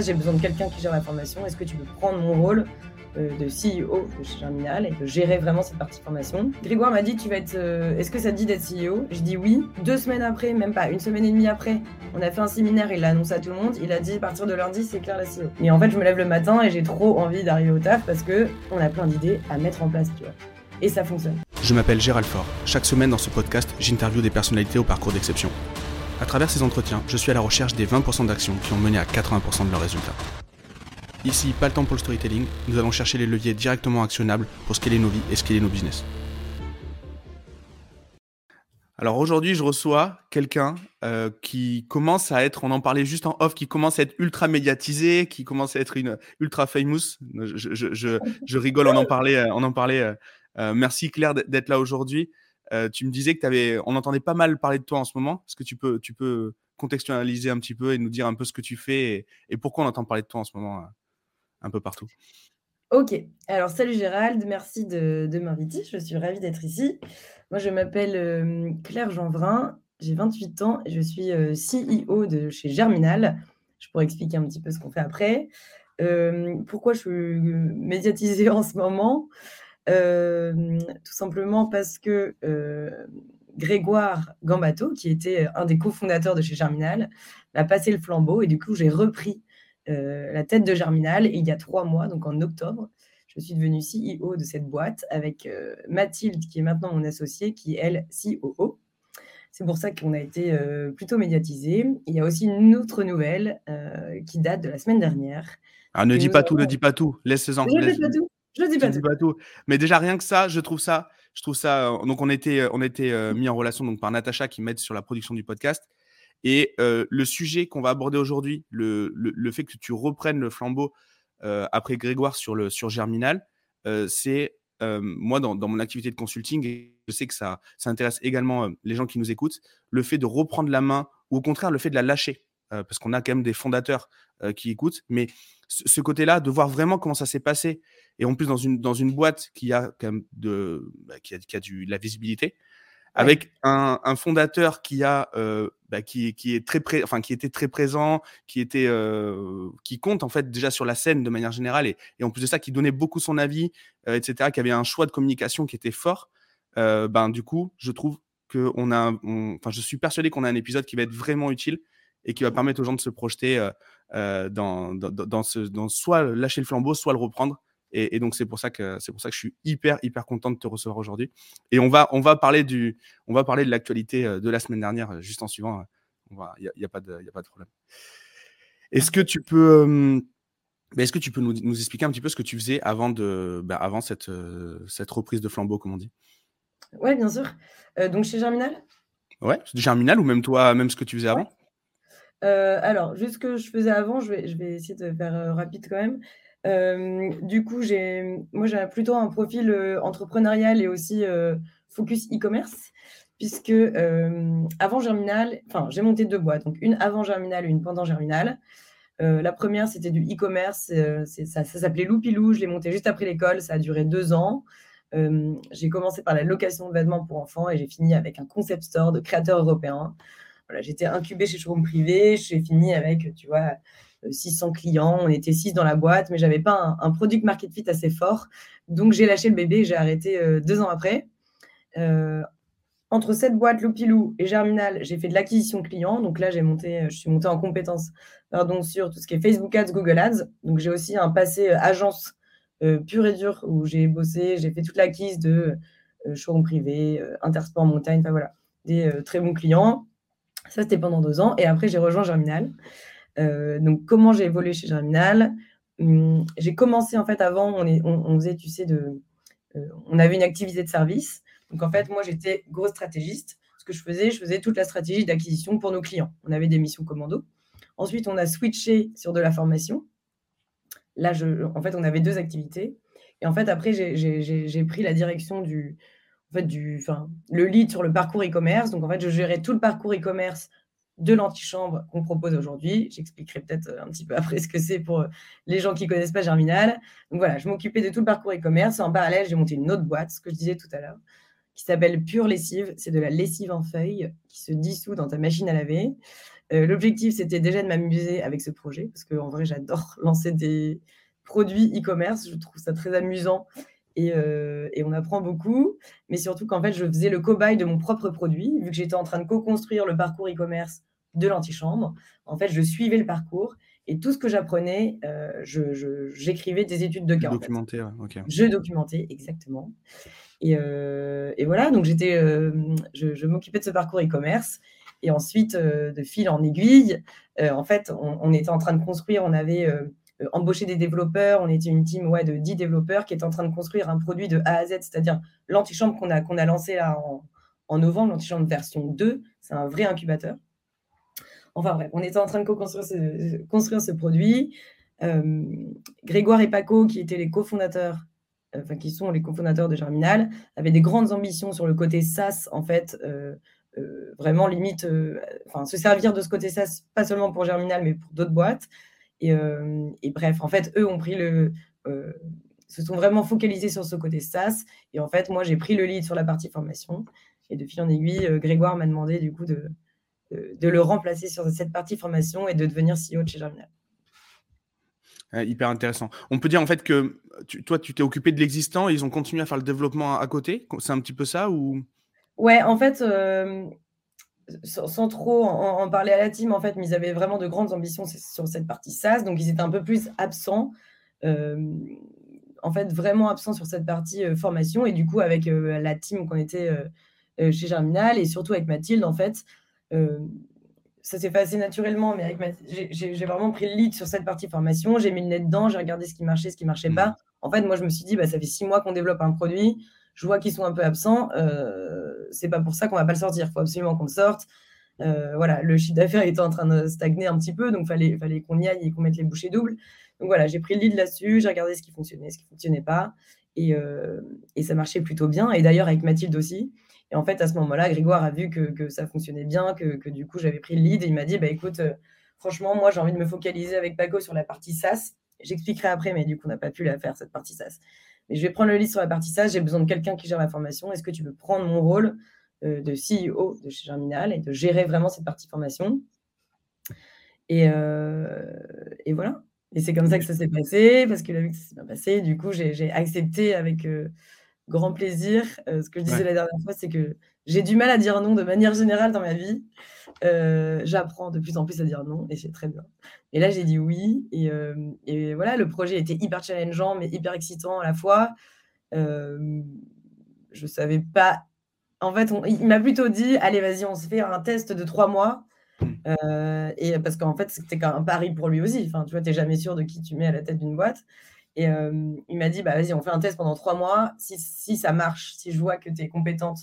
J'ai besoin de quelqu'un qui gère la formation. Est-ce que tu peux prendre mon rôle euh, de CEO de chez Germinal et de gérer vraiment cette partie formation? Grégoire m'a dit tu vas être. euh, Est-ce que ça te dit d'être CEO Je dis oui. Deux semaines après, même pas une semaine et demie après, on a fait un séminaire. Il l'a annoncé à tout le monde. Il a dit à partir de lundi, c'est clair la CEO. Et en fait, je me lève le matin et j'ai trop envie d'arriver au taf parce que on a plein d'idées à mettre en place, tu vois. Et ça fonctionne. Je m'appelle Gérald Fort. Chaque semaine dans ce podcast, j'interviewe des personnalités au parcours d'exception. À travers ces entretiens, je suis à la recherche des 20% d'actions qui ont mené à 80% de leurs résultats. Ici, pas le temps pour le storytelling, nous allons chercher les leviers directement actionnables pour scaler nos vies et scaler nos business. Alors aujourd'hui, je reçois quelqu'un euh, qui commence à être, on en parlait juste en off, qui commence à être ultra médiatisé, qui commence à être une ultra famous. Je, rigole, on en parlait. On en parlait euh, euh, merci Claire d'être là aujourd'hui. Euh, tu me disais que avais, on entendait pas mal parler de toi en ce moment. Est-ce que tu peux, tu peux contextualiser un petit peu et nous dire un peu ce que tu fais et, pourquoi on entend parler de toi en ce moment euh, un peu partout? Ok, alors salut Gérald, merci de, de m'inviter, je suis ravie d'être ici. Moi je m'appelle euh, Claire Janvrin, j'ai 28 ans et je suis euh, CEO de chez Germinal. Je pourrais expliquer un petit peu ce qu'on fait après. Euh, pourquoi je suis médiatisée en ce moment? Tout simplement parce que euh, Grégoire Gambato, qui était un des cofondateurs de chez Germinal, m'a passé le flambeau et du coup j'ai repris euh, la tête de Germinal. Et il y a trois mois, donc en octobre, je suis devenue CEO de cette boîte avec euh, Mathilde, qui est maintenant mon associée, qui est elle COO. C'est pour ça qu'on a été euh, plutôt médiatisé. Il y a aussi une autre nouvelle euh, qui date de la semaine dernière. Ah, ne dis pas tout, ne avons- dis pas tout, ne laisse- dis pas tout. Je ne dis dis tout. pas tout. Mais déjà rien que ça, je trouve ça, je trouve ça. euh, Donc on était, euh, on était euh, mis en relation donc par Natacha qui m'aide sur la production du podcast. Et euh, le sujet qu'on va aborder aujourd'hui, le, le, le fait que tu reprennes le flambeau après Grégoire sur le sur Germinal, c'est moi dans, dans mon activité de consulting, et je sais que ça, ça intéresse également les gens qui nous écoutent, le fait de reprendre la main ou au contraire le fait de la lâcher, parce qu'on a quand même des fondateurs qui écoutent, mais ce, côté-là, de voir vraiment comment ça s'est passé, et en plus dans une, dans une boîte qui a quand même de, bah, qui a, qui a du, de la visibilité, Ouais. avec un, un fondateur qui a euh, bah, qui, qui est très pré- enfin qui était très présent, qui était euh, qui compte en fait déjà sur la scène de manière générale et, et en plus de ça qui donnait beaucoup son avis, euh, etc. Qui avait un choix de communication qui était fort. Ben du coup, je trouve que on a, enfin je suis persuadé qu'on a un épisode qui va être vraiment utile et qui va permettre aux gens de se projeter euh, euh, dans, dans, dans- dans ce, dans soit lâcher le flambeau, soit le reprendre. Et, et donc c'est pour ça que c'est pour ça que je suis hyper hyper content de te recevoir aujourd'hui. Et on va on va parler du on va parler de l'actualité euh, de la semaine dernière juste en suivant. Il n'y a, y a, pas de y a pas de problème. Est-ce que tu peux ben, est-ce que tu peux nous, nous expliquer un petit peu ce que tu faisais avant de ben, avant cette euh, cette reprise de flambeau comme on dit? Oui, bien sûr. Euh, donc chez Germinal? Ouais, c'est Germinal ou même toi même ce que tu faisais avant? Euh, alors, juste ce que je faisais avant, je vais, essayer de faire euh, rapide quand même. Euh, du coup, j'ai, moi, j'ai plutôt un profil entrepreneurial et aussi focus e-commerce, puisque avant Germinal, enfin, j'ai monté deux boîtes, donc une avant Germinal et une pendant Germinal. La première, c'était du e-commerce, ça, ça s'appelait Loupilou, je l'ai monté juste après l'école, ça a duré deux ans. J'ai commencé par la location de vêtements pour enfants et j'ai fini avec un concept store de créateurs européens. Voilà, j'étais incubée chez Showroom Privé, j'ai fini avec, tu vois, euh, 600 clients, on était 6 dans la boîte, mais j'avais pas un, un product market fit assez fort. Donc j'ai lâché le bébé j'ai arrêté euh, deux ans après. Euh, entre cette boîte, Loupilou et Germinal, j'ai fait de l'acquisition client. Donc là, j'ai monté, euh, je suis montée en compétence pardon, sur tout ce qui est Facebook Ads, Google Ads. Donc j'ai aussi un passé euh, agence euh, pur et dur où j'ai bossé, j'ai fait toute l'acquise de euh, showroom privé, euh, Intersport Montagne, enfin voilà, des euh, très bons clients. Ça, c'était pendant deux ans. Et après, j'ai rejoint Germinal. Euh, donc, comment j'ai évolué chez Germinal? Hum, J'ai commencé, en fait, avant, on, faisait, tu sais, de, euh, on avait une activité de service. Donc, en fait, moi, j'étais grosse stratégiste. Ce que je faisais, je faisais toute la stratégie d'acquisition pour nos clients. On avait des missions commando. Ensuite, on a switché sur de la formation. Là, en fait, on avait deux activités. Et en fait, après, j'ai pris la direction du, en fait, du, enfin, le lead sur le parcours e-commerce. Donc, en fait, je gérais tout le parcours e-commerce de l'antichambre qu'on propose aujourd'hui. J'expliquerai peut-être euh, un petit peu après ce que c'est pour euh, les gens qui ne connaissent pas Germinal. Donc, voilà, je m'occupais de tout le parcours e-commerce. En parallèle, j'ai monté une autre boîte, ce que je disais tout à l'heure, qui s'appelle Pure Lessive. C'est de la lessive en feuille qui se dissout dans ta machine à laver. L'objectif, c'était déjà de m'amuser avec ce projet, parce qu'en vrai, j'adore lancer des produits e-commerce. Je trouve ça très amusant et, et, on apprend beaucoup. Mais surtout qu'en fait, je faisais le cobaye de mon propre produit, vu que j'étais en train de co-construire le parcours e-commerce de l'antichambre. En fait, je suivais le parcours et tout ce que j'apprenais, euh, j'écrivais des études de cas. Documenté, ok. Je documentais, exactement. Et, euh, et voilà, donc j'étais, euh, je, m'occupais de ce parcours e-commerce. Et ensuite, de fil en aiguille, en fait, on, était en train de construire, on avait embauché des développeurs, on était une team ouais, de 10 développeurs qui étaient en train de construire un produit de A à Z, c'est-à-dire l'antichambre qu'on a, a lancé là en, en novembre, l'antichambre version 2, c'est un vrai incubateur. Enfin bref, on était en train de co-construire ce, construire ce produit. Euh, Grégoire et Paco, qui étaient les cofondateurs, euh, enfin qui sont les cofondateurs de Germinal, avaient des grandes ambitions sur le côté SaaS, en fait, euh, vraiment limite, enfin se servir de ce côté SaaS, pas seulement pour Germinal, mais pour d'autres boîtes. Et, et, bref, en fait, eux ont pris le, se sont vraiment focalisés sur ce côté SaaS. Et en fait, moi, j'ai pris le lead sur la partie formation. Et de fil en aiguille, Grégoire m'a demandé du coup de, de, le remplacer sur cette partie formation et de devenir CEO de chez Germinal. hyper intéressant. On peut dire en fait que toi, tu t'es occupé de l'existant et ils ont continué à faire le développement à, côté? C'est un petit peu ça ou? Ouais, en fait, euh, sans, trop en, parler à la team, en fait, mais ils avaient vraiment de grandes ambitions sur cette partie SaaS, donc ils étaient un peu plus absents. Euh, en fait, vraiment absents sur cette partie euh, formation. Et du coup, avec la team qu'on était chez Germinal et surtout avec Mathilde, en fait, euh, ça s'est fait assez naturellement, mais j'ai vraiment pris le lead sur cette partie formation. J'ai mis le nez dedans, j'ai regardé ce qui marchait, ce qui marchait pas. Mmh. En fait, moi, je me suis dit, bah, ça fait six mois qu'on développe un produit. Je vois qu'ils sont un peu absents. C'est pas pour ça qu'on va pas le sortir. Il faut absolument qu'on le sorte. Euh, voilà, le chiffre d'affaires était en train de stagner un petit peu, donc fallait, fallait qu'on y aille et qu'on mette les bouchées doubles. Donc voilà, j'ai pris le lead là-dessus, j'ai regardé ce qui fonctionnait, ce qui fonctionnait pas, et, euh, ça marchait plutôt bien. Et d'ailleurs avec Mathilde aussi. Et en fait, à ce moment-là, Grégoire a vu que, ça fonctionnait bien, que, du coup, j'avais pris le lead et il m'a dit, bah, écoute, euh, franchement, moi, j'ai envie de me focaliser avec Paco sur la partie SaaS. J'expliquerai après, mais du coup, on n'a pas pu la faire, cette partie SaaS. Mais je vais prendre le lead sur la partie SaaS. J'ai besoin de quelqu'un qui gère la formation. Est-ce que tu veux prendre mon rôle euh, de CEO de chez Germinal et de gérer vraiment cette partie formation? Et, euh, et, voilà. Et c'est comme ça que ça s'est passé, parce qu'il a vu que ça s'est bien passé. Du coup, j'ai accepté avec grand plaisir. Euh, ce que je disais la dernière fois, c'est que j'ai du mal à dire non de manière générale dans ma vie. Euh, j'apprends de plus en plus à dire non et c'est très bien. Et là, j'ai dit oui. Et, euh, et, voilà, le projet était hyper challengeant, mais hyper excitant à la fois. je savais pas. En fait, il m'a plutôt dit allez, vas-y, on se fait un test de trois mois. Mmh. et parce qu'en fait, c'était un pari pour lui aussi. Enfin, tu vois, tu n'es jamais sûr de qui tu mets à la tête d'une boîte. Et il m'a dit, bah, vas-y, on fait un test pendant trois mois. Si, si ça marche, si je vois que tu es compétente,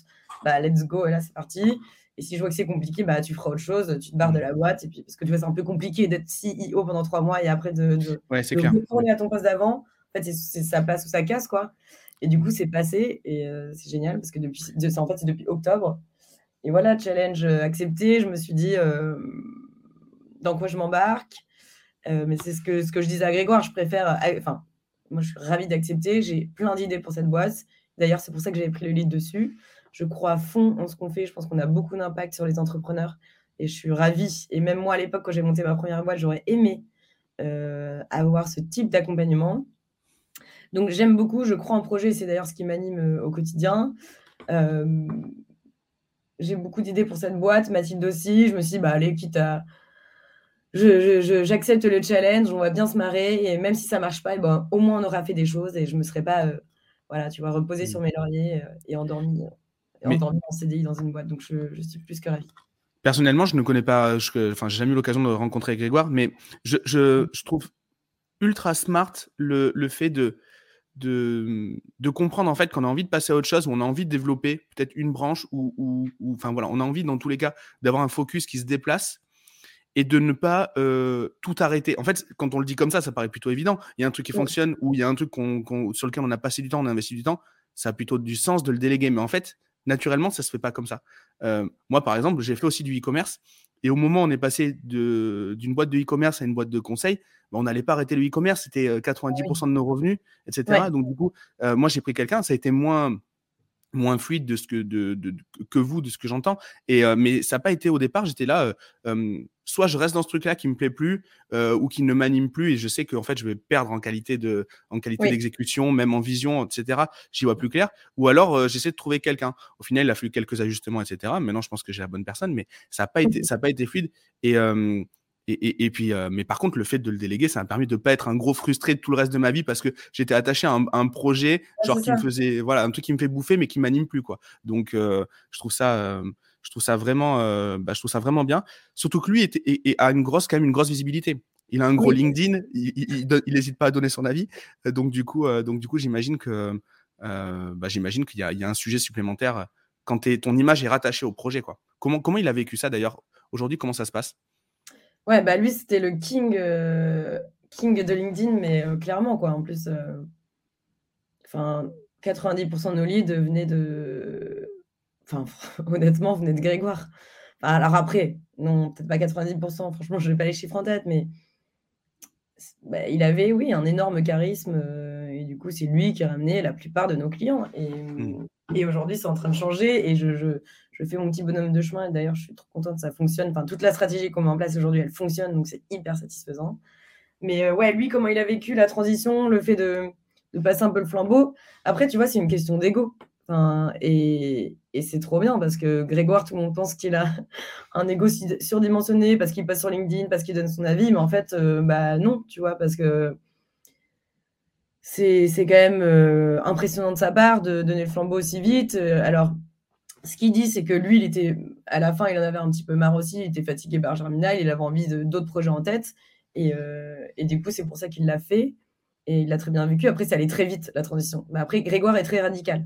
bah, let's go, et là, c'est parti. Et si je vois que c'est compliqué, bah, tu feras autre chose, tu te barres de la boîte. Et puis, parce que tu vois, c'est un peu compliqué d'être CEO pendant trois mois et après de, de, retourner à ton poste d'avant. En fait, ça passe ou ça casse, quoi. Et du coup, c'est passé et c'est génial parce que depuis, en fait, c'est depuis octobre. Et voilà, challenge accepté. Je me suis dit, dans quoi je m'embarque. mais c'est ce que, ce que je disais à Grégoire, je préfère, enfin, moi, je suis ravie d'accepter. J'ai plein d'idées pour cette boîte. D'ailleurs, c'est pour ça que j'avais pris le lead dessus. Je crois à fond en ce qu'on fait. Je pense qu'on a beaucoup d'impact sur les entrepreneurs. Et je suis ravie. Et même moi, à l'époque, quand j'ai monté ma première boîte, j'aurais aimé euh, avoir ce type d'accompagnement. Donc, j'aime beaucoup. Je crois en projet. C'est d'ailleurs ce qui m'anime euh, au quotidien. Euh, j'ai beaucoup d'idées pour cette boîte. Mathilde aussi. Je me suis dit, bah, allez, quitte à j'accepte le challenge, on va bien se marrer, et même si ça marche pas, et eh ben, au moins on aura fait des choses et je me serais pas, euh, voilà, tu vois, reposé sur mes lauriers euh, et endormi, euh, en CDI dans une boîte. Donc je, suis plus que ravi. Personnellement, je ne connais pas, enfin, j'ai jamais eu l'occasion de rencontrer Grégoire, mais je, je, je trouve ultra smart le, le fait de, de, de, comprendre en fait qu'on a envie de passer à autre chose, ou on a envie de développer peut-être une branche, ou, ou, enfin voilà, on a envie dans tous les cas d'avoir un focus qui se déplace et de ne pas tout arrêter. En fait, quand on le dit comme ça, ça paraît plutôt évident. Il y a un truc qui fonctionne ou il y a un truc sur lequel on a passé du temps, on a investi du temps, ça a plutôt du sens de le déléguer. Mais en fait, naturellement, ça se fait pas comme ça. moi, par exemple, j'ai fait aussi du e-commerce. Et au moment où on est passé d'une boîte de e-commerce à une boîte de conseil, bah, on n'allait pas arrêter le e-commerce, c'était 90% de nos revenus, etc. Donc, du coup, moi, j'ai pris quelqu'un, ça a été moins moins fluide de ce que, de, que vous, de ce que j'entends. Et mais ça n'a pas été au départ. J'étais là, soit je reste dans ce truc-là qui me plaît plus ou qui ne m'anime plus et je sais qu'en fait je vais perdre en qualité de, en qualité d'exécution, même en vision, etc. J'y vois plus clair. Ou alors j'essaie de trouver quelqu'un. Au final, il a fallu quelques ajustements, etc. Maintenant, je pense que j'ai la bonne personne, mais ça n'a pas été, ça a pas été fluide. Et et, et, puis, euh, mais par contre, le fait de le déléguer, ça m'a permis de ne pas être un gros frustré de tout le reste de ma vie parce que j'étais attaché à un, projet, genre qui me faisait, voilà, un truc qui me fait bouffer, mais qui m'anime plus, quoi. Donc, euh, je trouve ça, euh, je trouve ça vraiment, bah, je trouve ça vraiment bien. Surtout que lui est, a une grosse, quand même, une grosse visibilité. Il a un gros LinkedIn, il n'hésite pas à donner son avis. Donc, du coup, donc, du coup, j'imagine que, bah, j'imagine qu'il y, y, a un sujet supplémentaire quand ton image est rattachée au projet, quoi. Comment, comment il a vécu ça d'ailleurs? Aujourd'hui, comment ça se passe? Ouais, bah lui, c'était le king, euh, king de LinkedIn, mais euh, clairement, quoi. En plus, euh, enfin, 90% de nos leads venaient de. Enfin, honnêtement, venaient de Grégoire. alors après, non, peut-être pas 90%, franchement, je n'ai pas les chiffres en tête, mais bah, il avait, oui, un énorme charisme. et du coup, c'est lui qui ramenait la plupart de nos clients. Et, mmh. et aujourd'hui, c'est en train de changer. Et je, je, je fais mon petit bonhomme de chemin. Et d'ailleurs, je suis trop contente, ça fonctionne. Enfin, toute la stratégie qu'on met en place aujourd'hui, elle fonctionne, donc c'est hyper satisfaisant. Mais euh, ouais, lui, comment il a vécu la transition, le fait de, passer un peu le flambeau. Après, tu vois, c'est une question d'ego. Enfin, et, c'est trop bien parce que Grégoire, tout le monde pense qu'il a un ego surdimensionné parce qu'il passe sur LinkedIn, parce qu'il donne son avis, mais en fait, euh, bah non, tu vois, parce que c'est quand même euh, impressionnant de sa part de donner le flambeau aussi vite. alors, ce qu'il dit, c'est que lui, il était, à la fin, il en avait un petit peu marre aussi, il était fatigué par Germinal, il avait envie d'autres projets en tête. Euh, et, du coup, c'est pour ça qu'il l'a fait. Et il l'a très bien vécu. Après, ça allait très vite, la transition. Mais après, Grégoire est très radical.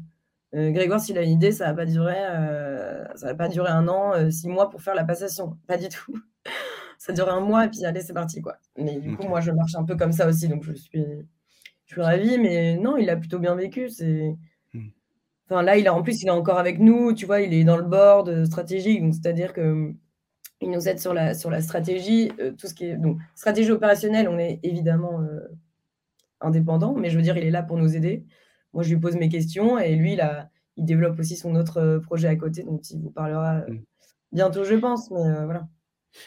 Euh, Grégoire, s'il a une idée, ça va pas durer, euh, ça va pas durer un an, six mois pour faire la passation. Pas du tout. ça dure un mois et puis allez, c'est parti, quoi. Mais du coup, moi, je marche un peu comme ça aussi, donc je suis, je suis ravie. Mais non, il a plutôt bien vécu. C'est là, il a, en plus, il est encore avec nous, tu vois, il est dans le board stratégique, donc c'est-à-dire que il nous aide sur la, sur la stratégie, euh, tout ce qui est donc stratégie opérationnelle, on est évidemment euh, indépendant, mais je veux dire, il est là pour nous aider. Moi, je lui pose mes questions et lui, il, il développe aussi son autre euh, projet à côté, dont il vous parlera mmh. bientôt, je pense. Mais voilà.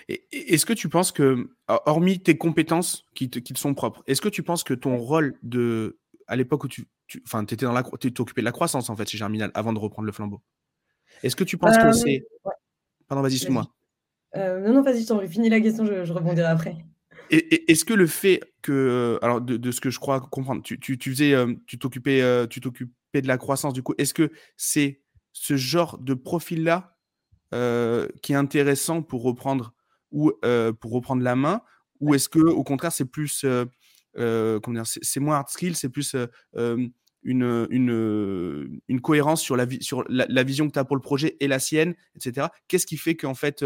Est-ce que tu penses que, hormis tes compétences qui te, qui te sont propres, est-ce que tu penses que ton rôle de, à l'époque où tu, enfin, tu étais dans la, occupé de la croissance en fait chez Germinal avant de reprendre le flambeau. Est-ce que tu penses que euh, c'est, pardon, vas-y, suis-moi. Euh, non, non, vas-y, je finis la question, je, je rebondirai après. Est-ce que le fait que, alors de, ce que je crois comprendre, tu, tu, faisais, euh, tu t'occupais, tu t'occupais de la croissance du coup, est-ce que c'est ce genre de profil-là qui est intéressant pour reprendre ou pour reprendre la main, ou est-ce que au contraire c'est plus euh, c'est moins hard skill, c'est plus euh, euh, une, une, une, cohérence sur, la, sur la, vision que tu as pour le projet et la sienne, etc. Qu'est-ce qui fait qu'en fait,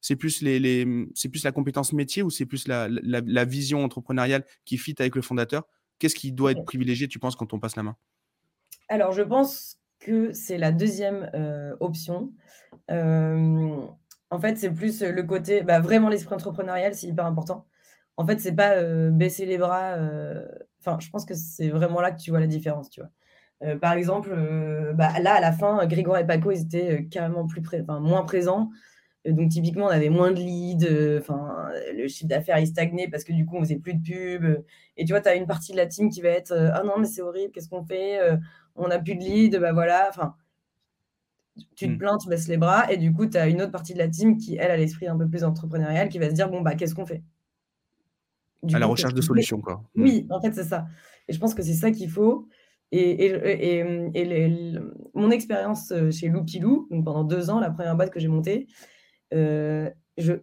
c'est plus, les, les c'est plus la compétence métier ou c'est plus la, la, vision entrepreneuriale qui fit avec le fondateur? Qu'est-ce qui doit être privilégié, tu penses, quand on passe la main? Alors, je pense que c'est la deuxième option. en fait, c'est plus le côté, bah, vraiment l'esprit entrepreneurial, c'est hyper important en fait, c'est pas euh, baisser les bras. Euh, enfin, je pense que c'est vraiment là que tu vois la différence, tu vois. Euh, par exemple, bah, là, à la fin, Grégoire et Paco, ils étaient carrément plus moins présents. donc, typiquement, on avait moins de leads. Enfin, le chiffre d'affaires, il stagnait parce que du coup, on faisait plus de pubs. Et tu vois, tu as une partie de la team qui va être Ah non, mais c'est horrible, qu'est-ce qu'on fait On n'a plus de leads, bah voilà. Enfin, tu te mmh. plains, tu baisses les bras. Et du coup, tu as une autre partie de la team qui, elle, a l'esprit un peu plus entrepreneurial, qui va se dire Bon, bah, qu'est-ce qu'on fait? À la recherche de solutions, quoi. Mmh. Oui, en fait, c'est ça. Et je pense que c'est ça qu'il faut. Et, et, mon expérience euh, chez Loupilou, donc pendant deux ans, la première boîte que j'ai montée, euh, je,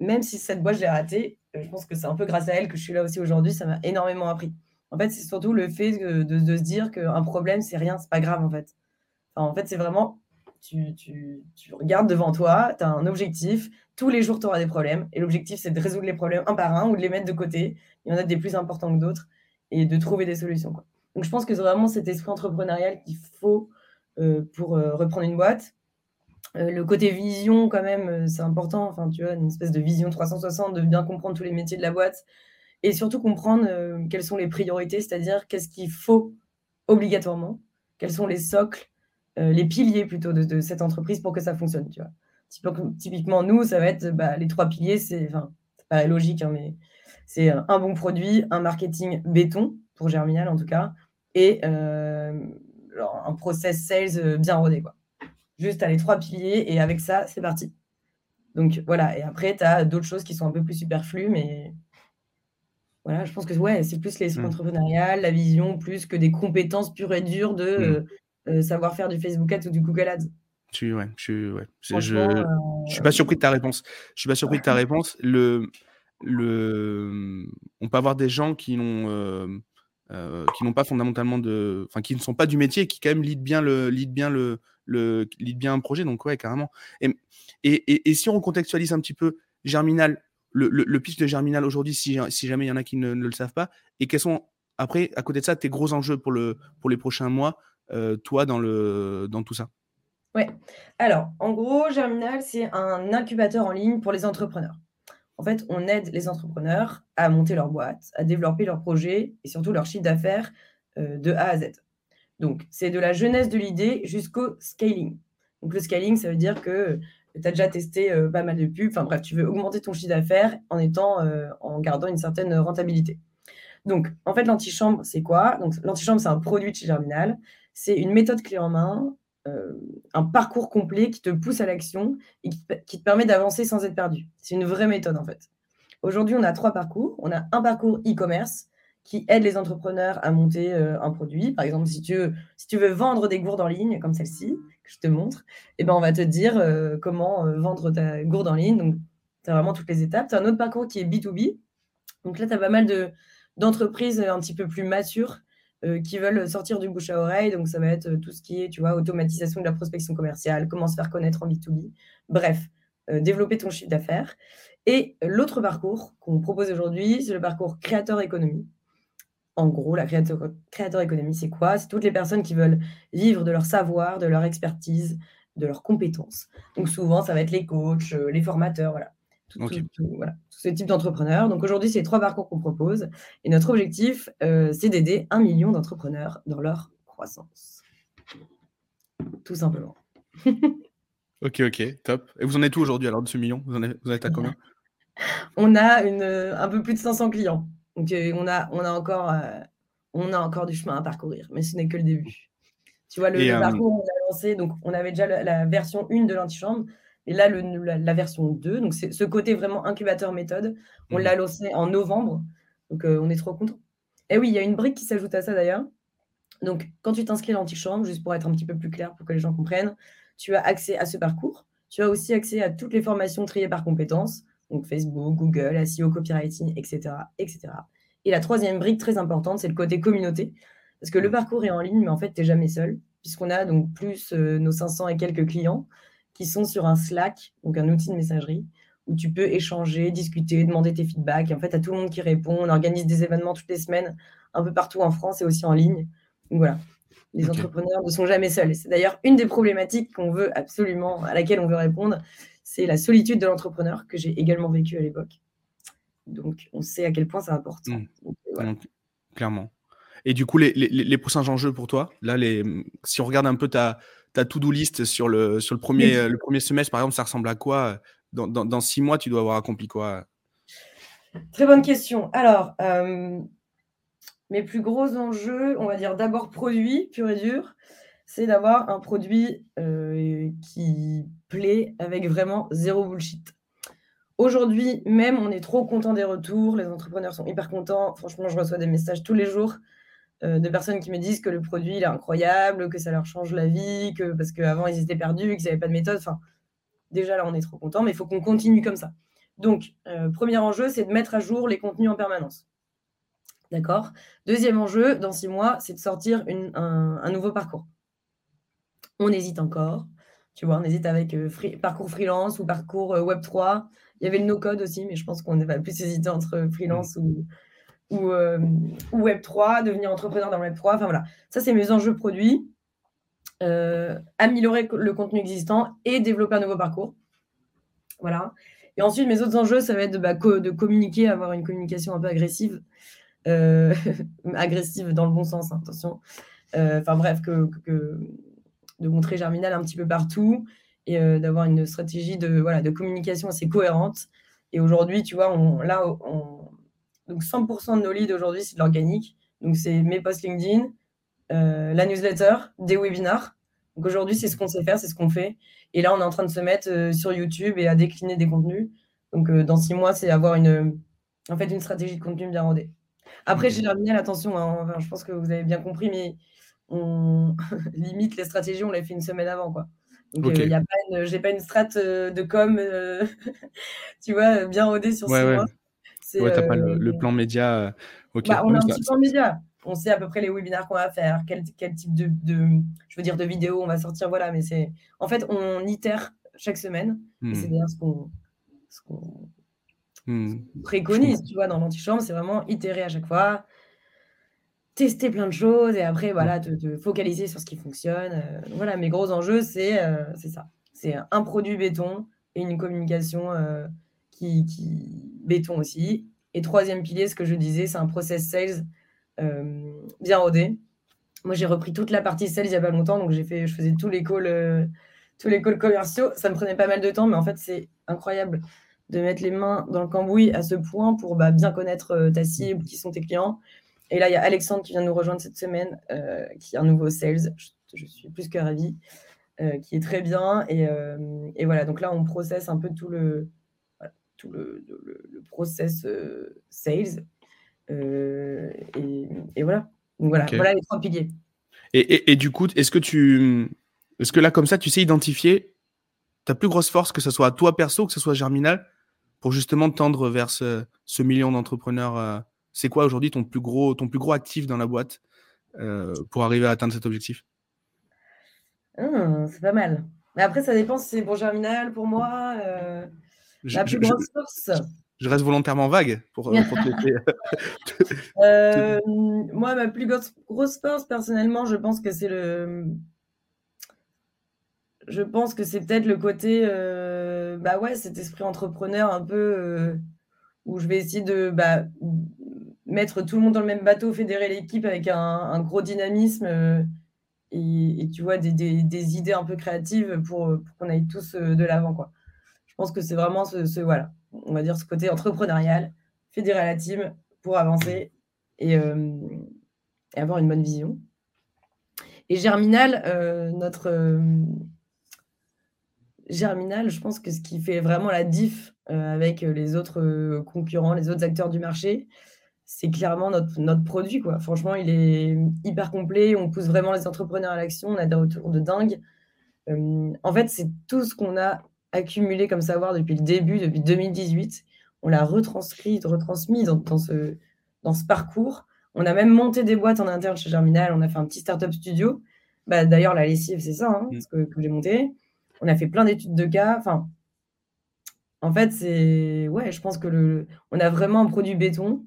même si cette boîte, je l'ai ratée, euh, je pense que c'est un peu grâce à elle que je suis là aussi aujourd'hui. Ça m'a énormément appris. En fait, c'est surtout le fait de, se dire qu'un problème, c'est rien, c'est pas grave, en fait. en fait, c'est vraiment, tu, tu, tu, regardes devant toi, tu as un objectif, tous les jours, tu auras des problèmes. Et l'objectif, c'est de résoudre les problèmes un par un ou de les mettre de côté. Il y en a des plus importants que d'autres et de trouver des solutions. Donc, je pense que c'est vraiment cet esprit entrepreneurial qu'il faut euh, pour euh, reprendre une boîte. Euh, le côté vision, quand même, c'est important. Enfin, tu vois, une espèce de vision 360, de bien comprendre tous les métiers de la boîte et surtout comprendre quelles sont les priorités, c'est-à-dire qu'est-ce qu'il faut obligatoirement, quels sont les socles les piliers plutôt de, cette entreprise pour que ça fonctionne. Typiquement, nous, ça va être bah, les trois piliers, c'est, enfin, pas logique, hein, mais c'est un bon produit, un marketing béton, pour Germinal en tout cas, et un process sales bien rodé. Quoi. Juste à les trois piliers, et avec ça, c'est parti. Donc voilà, et après, tu as d'autres choses qui sont un peu plus superflues, mais voilà, je pense que ouais, c'est plus l'esprit mmh. entrepreneurial, la vision, plus que des compétences pures et dures de mmh. euh, euh, savoir faire du Facebook Ads ou du Google Ads. Tu, ouais, je, ouais. Je, je, suis pas surpris de ta réponse. Je suis pas surpris de ta réponse. Le, le, on peut avoir des gens qui n'ont euh, qui n'ont pas fondamentalement de, enfin, qui ne sont pas du métier, et qui quand même lead bien le, lead bien le, le lead bien un projet. Donc ouais, carrément. Et, et, et, si on contextualise un petit peu Germinal, le, le, pitch de Germinal aujourd'hui, si, si, jamais il y en a qui ne, le savent pas, et quels sont après, à côté de ça, tes gros enjeux pour, le, pour les prochains mois, euh, toi, dans, le, dans tout ça? Ouais. Alors, en gros, Germinal, c'est un incubateur en ligne pour les entrepreneurs. En fait, on aide les entrepreneurs à monter leur boîte, à développer leurs projets et surtout leur chiffre d'affaires euh, de A à Z. Donc, c'est de la jeunesse de l'idée jusqu'au scaling. Donc, le scaling, ça veut dire que tu as déjà testé euh, pas mal de pubs. Enfin bref, tu veux augmenter ton chiffre d'affaires en euh, en gardant une certaine rentabilité. Donc, en fait, l'antichambre, c'est quoi? Donc, l'antichambre, c'est un produit de chez Germinal. C'est une méthode clé en main, euh, un parcours complet qui te pousse à l'action et qui, te permet d'avancer sans être perdu. C'est une vraie méthode, en fait. Aujourd'hui, on a trois parcours. On a un parcours e-commerce qui aide les entrepreneurs à monter un produit. Par exemple, si tu, veux, vendre des gourdes en ligne, comme celle-ci, que je te montre, eh ben, on va te dire euh, comment euh, vendre ta gourde en ligne. Donc, tu as vraiment toutes les étapes. Tu as un autre parcours qui est B2B. Donc là, tu as pas mal de, d'entreprises un petit peu plus matures euh, qui veulent sortir du bouche à oreille. Donc, ça va être tout ce qui est, tu vois, automatisation de la prospection commerciale, comment se faire connaître en B2B. Bref, développer ton chiffre d'affaires. Et l'autre parcours qu'on propose aujourd'hui, c'est le parcours créateur économie. En gros, la créateur, créateur économie, c'est quoi? C'est toutes les personnes qui veulent vivre de leur savoir, de leur expertise, de leurs compétences. Donc souvent, ça va être les coachs, euh, les formateurs, voilà. Tout, ce type d'entrepreneurs. Donc aujourd'hui, c'est trois parcours qu'on propose. Et notre objectif, euh, c'est d'aider un million d'entrepreneurs dans leur croissance. Tout simplement. ok, ok, top. Et vous en êtes où aujourd'hui alors de ce million? Vous, en êtes, vous êtes à combien? On a une, un peu plus de 500 clients. Donc, euh, on, a, on, a encore, euh, on a encore du chemin à parcourir, mais ce n'est que le début. Tu vois, le, euh, parcours, on a lancé, donc on avait déjà la, version 1 de l'antichambre, et là, le, la, version 2, donc c'est ce côté vraiment incubateur méthode, on l'a mmh. lancé en novembre, donc on est trop content. Et oui, il y a une brique qui s'ajoute à ça d'ailleurs. Donc, quand tu t'inscris à l'antichambre, juste pour être un petit peu plus clair, pour que les gens comprennent, tu as accès à ce parcours. Tu as aussi accès à toutes les formations triées par compétences donc Facebook, Google, SEO, copywriting, etc., etc. Et la troisième brique très importante, c'est le côté communauté. Parce que le parcours est en ligne, mais en fait, tu n'es jamais seul, puisqu'on a donc plus euh, nos 500 et quelques clients qui sont sur un Slack, donc un outil de messagerie, où tu peux échanger, discuter, demander tes feedbacks. Et en fait, tu as tout le monde qui répond. On organise des événements toutes les semaines, un peu partout en France et aussi en ligne. Donc voilà, les entrepreneurs ne sont jamais seuls. C'est d'ailleurs une des problématiques qu'on veut absolument, à laquelle on veut répondre, c'est la solitude de l'entrepreneur que j'ai également vécu à l'époque. Donc, on sait à quel point c'est important. Mmh. Euh, clairement. Et du coup, les, les, prochains enjeux pour toi, là, les, si on regarde un peu ta, ta to-do list sur le, sur le, premier, le premier semestre, par exemple, ça ressemble à quoi dans, dans, six mois, tu dois avoir accompli quoi Très bonne question. Alors, euh, mes plus gros enjeux, on va dire d'abord produit pur et dur c'est d'avoir un produit euh, qui plaît avec vraiment zéro bullshit. Aujourd'hui, même, on est trop content des retours. Les entrepreneurs sont hyper contents. Franchement, je reçois des messages tous les jours euh, de personnes qui me disent que le produit il est incroyable, que ça leur change la vie, que parce qu'avant ils étaient perdus, qu'ils n'avaient pas de méthode. Enfin, déjà là, on est trop content, mais il faut qu'on continue comme ça. Donc, euh, premier enjeu, c'est de mettre à jour les contenus en permanence. D'accord? Deuxième enjeu, dans six mois, c'est de sortir un nouveau parcours on hésite encore. Tu vois, on hésite avec euh, parcours freelance ou parcours euh, Web3. Il y avait le no-code aussi, mais je pense qu'on va plus hésiter entre freelance ou, ou, euh, Web3, devenir entrepreneur dans Web3. Enfin voilà, ça, c'est mes enjeux produits. améliorer le contenu existant et développer un nouveau parcours. Voilà. Et ensuite, mes autres enjeux, ça va être de, bah, communiquer, avoir une communication un peu agressive. agressive dans le bon sens, hein, attention. Enfin bref, que de montrer Germinal un petit peu partout et d'avoir une stratégie de, de communication assez cohérente. Et aujourd'hui, tu vois, on, là, donc 100% de nos leads aujourd'hui, c'est de l'organique. Donc, c'est mes posts LinkedIn, la newsletter, des webinars. Donc, aujourd'hui, c'est ce qu'on sait faire, c'est ce qu'on fait. Et là, on est en train de se mettre sur YouTube et à décliner des contenus. Donc, dans six mois, c'est avoir une, en fait, une stratégie de contenu bien rodée. Après, chez Germinal, attention, hein, je pense que vous avez bien compris, mais on limite les stratégies, on les fait une semaine avant. Quoi. Donc, okay. euh, pas j'ai pas une strat euh, de com, euh, tu vois, bien rodée sur ouais, six ouais. mois. Ouais, t'as pas le, le, plan média. Okay. Bah, on a un petit plan média. On sait à peu près les webinaires qu'on va faire, quel, quel type de, de, je veux dire, de vidéos on va sortir, voilà. Mais c'est, en fait, on itère chaque semaine. Hmm. C'est d'ailleurs ce qu'on, ce hmm. préconise, tu vois, dans l'antichambre, c'est vraiment itérer à chaque fois, tester plein de choses et après, voilà, te, te focaliser sur ce qui fonctionne. Euh, voilà, mes gros enjeux, c'est euh, ça. C'est un produit béton et une communication euh, qui, béton aussi. Et troisième pilier, ce que je disais, c'est un process sales euh, bien rodé. Moi, j'ai repris toute la partie sales il n'y a pas longtemps, donc j'ai fait, je faisais tous les calls, euh, tous les calls commerciaux. Ça me prenait pas mal de temps, mais en fait, c'est incroyable de mettre les mains dans le cambouis à ce point pour bah, bien connaître euh, ta cible, qui sont tes clients. Et là, il y a Alexandre qui vient nous rejoindre cette semaine, euh, qui est un nouveau sales. Je, suis plus que ravie, qui est très bien. Et, et, voilà, donc là, on processe un peu tout le, tout le, le, le process sales. Et, et, voilà. Donc voilà, okay. voilà les trois piliers. Et, et du coup, est-ce que tu. Est-ce que là, comme ça, tu sais identifier ta plus grosse force, que ce soit à toi perso, que ce soit Germinal, pour justement tendre vers ce, ce million d'entrepreneurs euh, C'est quoi aujourd'hui ton plus gros ton plus gros actif dans la boîte euh, pour arriver à atteindre cet objectif? Mmh, C'est pas mal. Mais après, ça dépend si c'est pour Germinal, pour moi. Euh, la plus je, grosse force. Je reste volontairement vague pour, pour te laisser. euh, moi, ma plus grosse, grosse force, personnellement, je pense que c'est le. Je pense que c'est peut-être le côté, euh, bah ouais, cet esprit entrepreneur un peu euh, où je vais essayer de bah, mettre tout le monde dans le même bateau, fédérer l'équipe avec un, un, gros dynamisme euh, et, et, tu vois des, des, des, idées un peu créatives pour, pour qu'on aille tous de l'avant quoi. Je pense que c'est vraiment ce, voilà, on va dire ce côté entrepreneurial, fédérer la team pour avancer et, euh, et avoir une bonne vision. Et Germinal, euh, notre Germinal, je pense que ce qui fait vraiment la diff euh, avec les autres euh, concurrents, les autres acteurs du marché, c'est clairement notre, notre produit. Quoi. Franchement, il est hyper complet. On pousse vraiment les entrepreneurs à l'action. On a des retours de dingue. Euh, en fait, c'est tout ce qu'on a accumulé comme savoir depuis le début, depuis 2018. On l'a retranscrit, retransmis dans, dans, ce, dans ce parcours. On a même monté des boîtes en interne chez Germinal. On a fait un petit startup studio. Bah, D'ailleurs, la lessive, c'est ça, hein, ce que, que j'ai monté on a fait plein d'études de cas. Enfin, en fait, c'est. Ouais, je pense que le... on a vraiment un produit béton.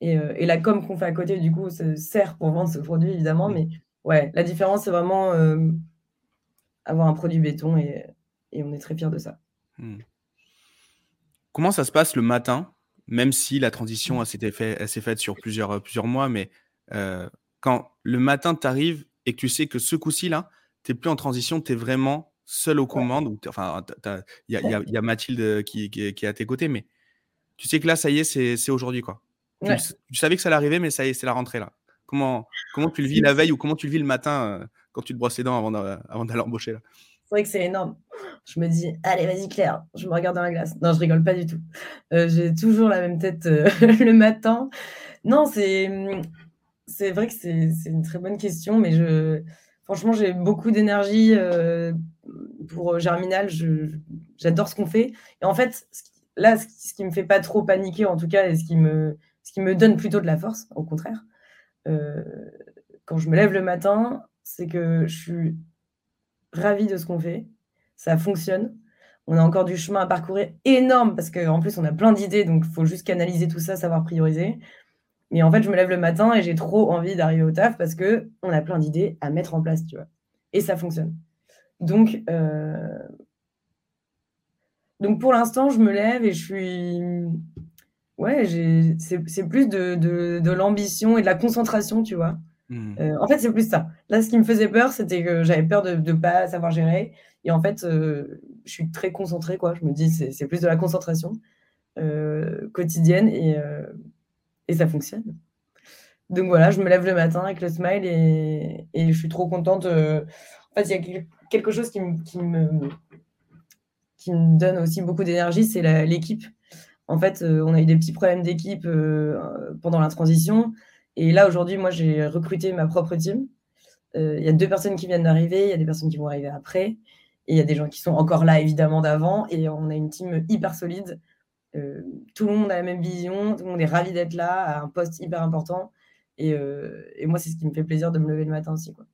Et, euh, et la com qu'on fait à côté, du coup, ça sert pour vendre ce produit, évidemment. Mais ouais, la différence, c'est vraiment euh, avoir un produit béton et, et, on est très fiers de ça. Hmm. Comment ça se passe le matin, même si la transition s'est fait, faite sur plusieurs, plusieurs mois, mais euh, quand le matin t'arrive et que tu sais que ce coup-ci, là, tu n'es plus en transition, tu es vraiment seul aux commandes. Enfin, il y, y, y, a Mathilde qui, qui, qui, est à tes côtés, mais tu sais que là, ça y est, c'est aujourd'hui. quoi. Ouais. Tu, tu, savais que ça allait arriver, mais ça y est, c'est la rentrée là. Comment, comment tu le vis la veille ou comment tu le vis le matin euh, quand tu te brosses les dents avant d'aller embaucher là? C'est vrai que c'est énorme. Je me dis, allez, vas-y, Claire, je me regarde dans la glace. Non, je rigole pas du tout. Euh, J'ai toujours la même tête euh, le matin. Non, c'est c'est vrai que c'est une très bonne question, mais je, franchement, j'ai beaucoup d'énergie euh, pour Germinal. J'adore ce qu'on fait. Et en fait, là, ce qui me fait pas trop paniquer, en tout cas, et ce qui me, ce qui me donne plutôt de la force, au contraire, quand je me lève le matin, c'est que je suis ravie de ce qu'on fait. Ça fonctionne. On a encore du chemin à parcourir énorme parce qu'en plus, on a plein d'idées, donc il faut juste canaliser tout ça, savoir prioriser. Mais en fait, je me lève le matin et j'ai trop envie d'arriver au taf parce que on a plein d'idées à mettre en place, tu vois. Et ça fonctionne. Donc, euh... pour l'instant, je me lève et je suis. Ouais, c'est plus de, de l'ambition et de la concentration, tu vois. Mmh. en fait, c'est plus ça. Là, ce qui me faisait peur, c'était que j'avais peur de ne pas savoir gérer. Et en fait, je suis très concentrée, quoi. Je me dis, c'est plus de la concentration quotidienne et, ça fonctionne. Donc voilà, je me lève le matin avec le smile et, je suis trop contente. En fait, il y a quelque chose qui me donne aussi beaucoup d'énergie, c'est l'équipe. En fait, on a eu des petits problèmes d'équipe pendant la transition. Et là, aujourd'hui, moi, j'ai recruté ma propre team. Il y a deux personnes qui viennent d'arriver, il y a des personnes qui vont arriver après. Et il y a des gens qui sont encore là, évidemment, d'avant. Et on a une team hyper solide. tout le monde a la même vision, tout le monde est ravi d'être là, à un poste hyper important. Euh, et, moi, c'est ce qui me fait plaisir de me lever le matin aussi. Quoi.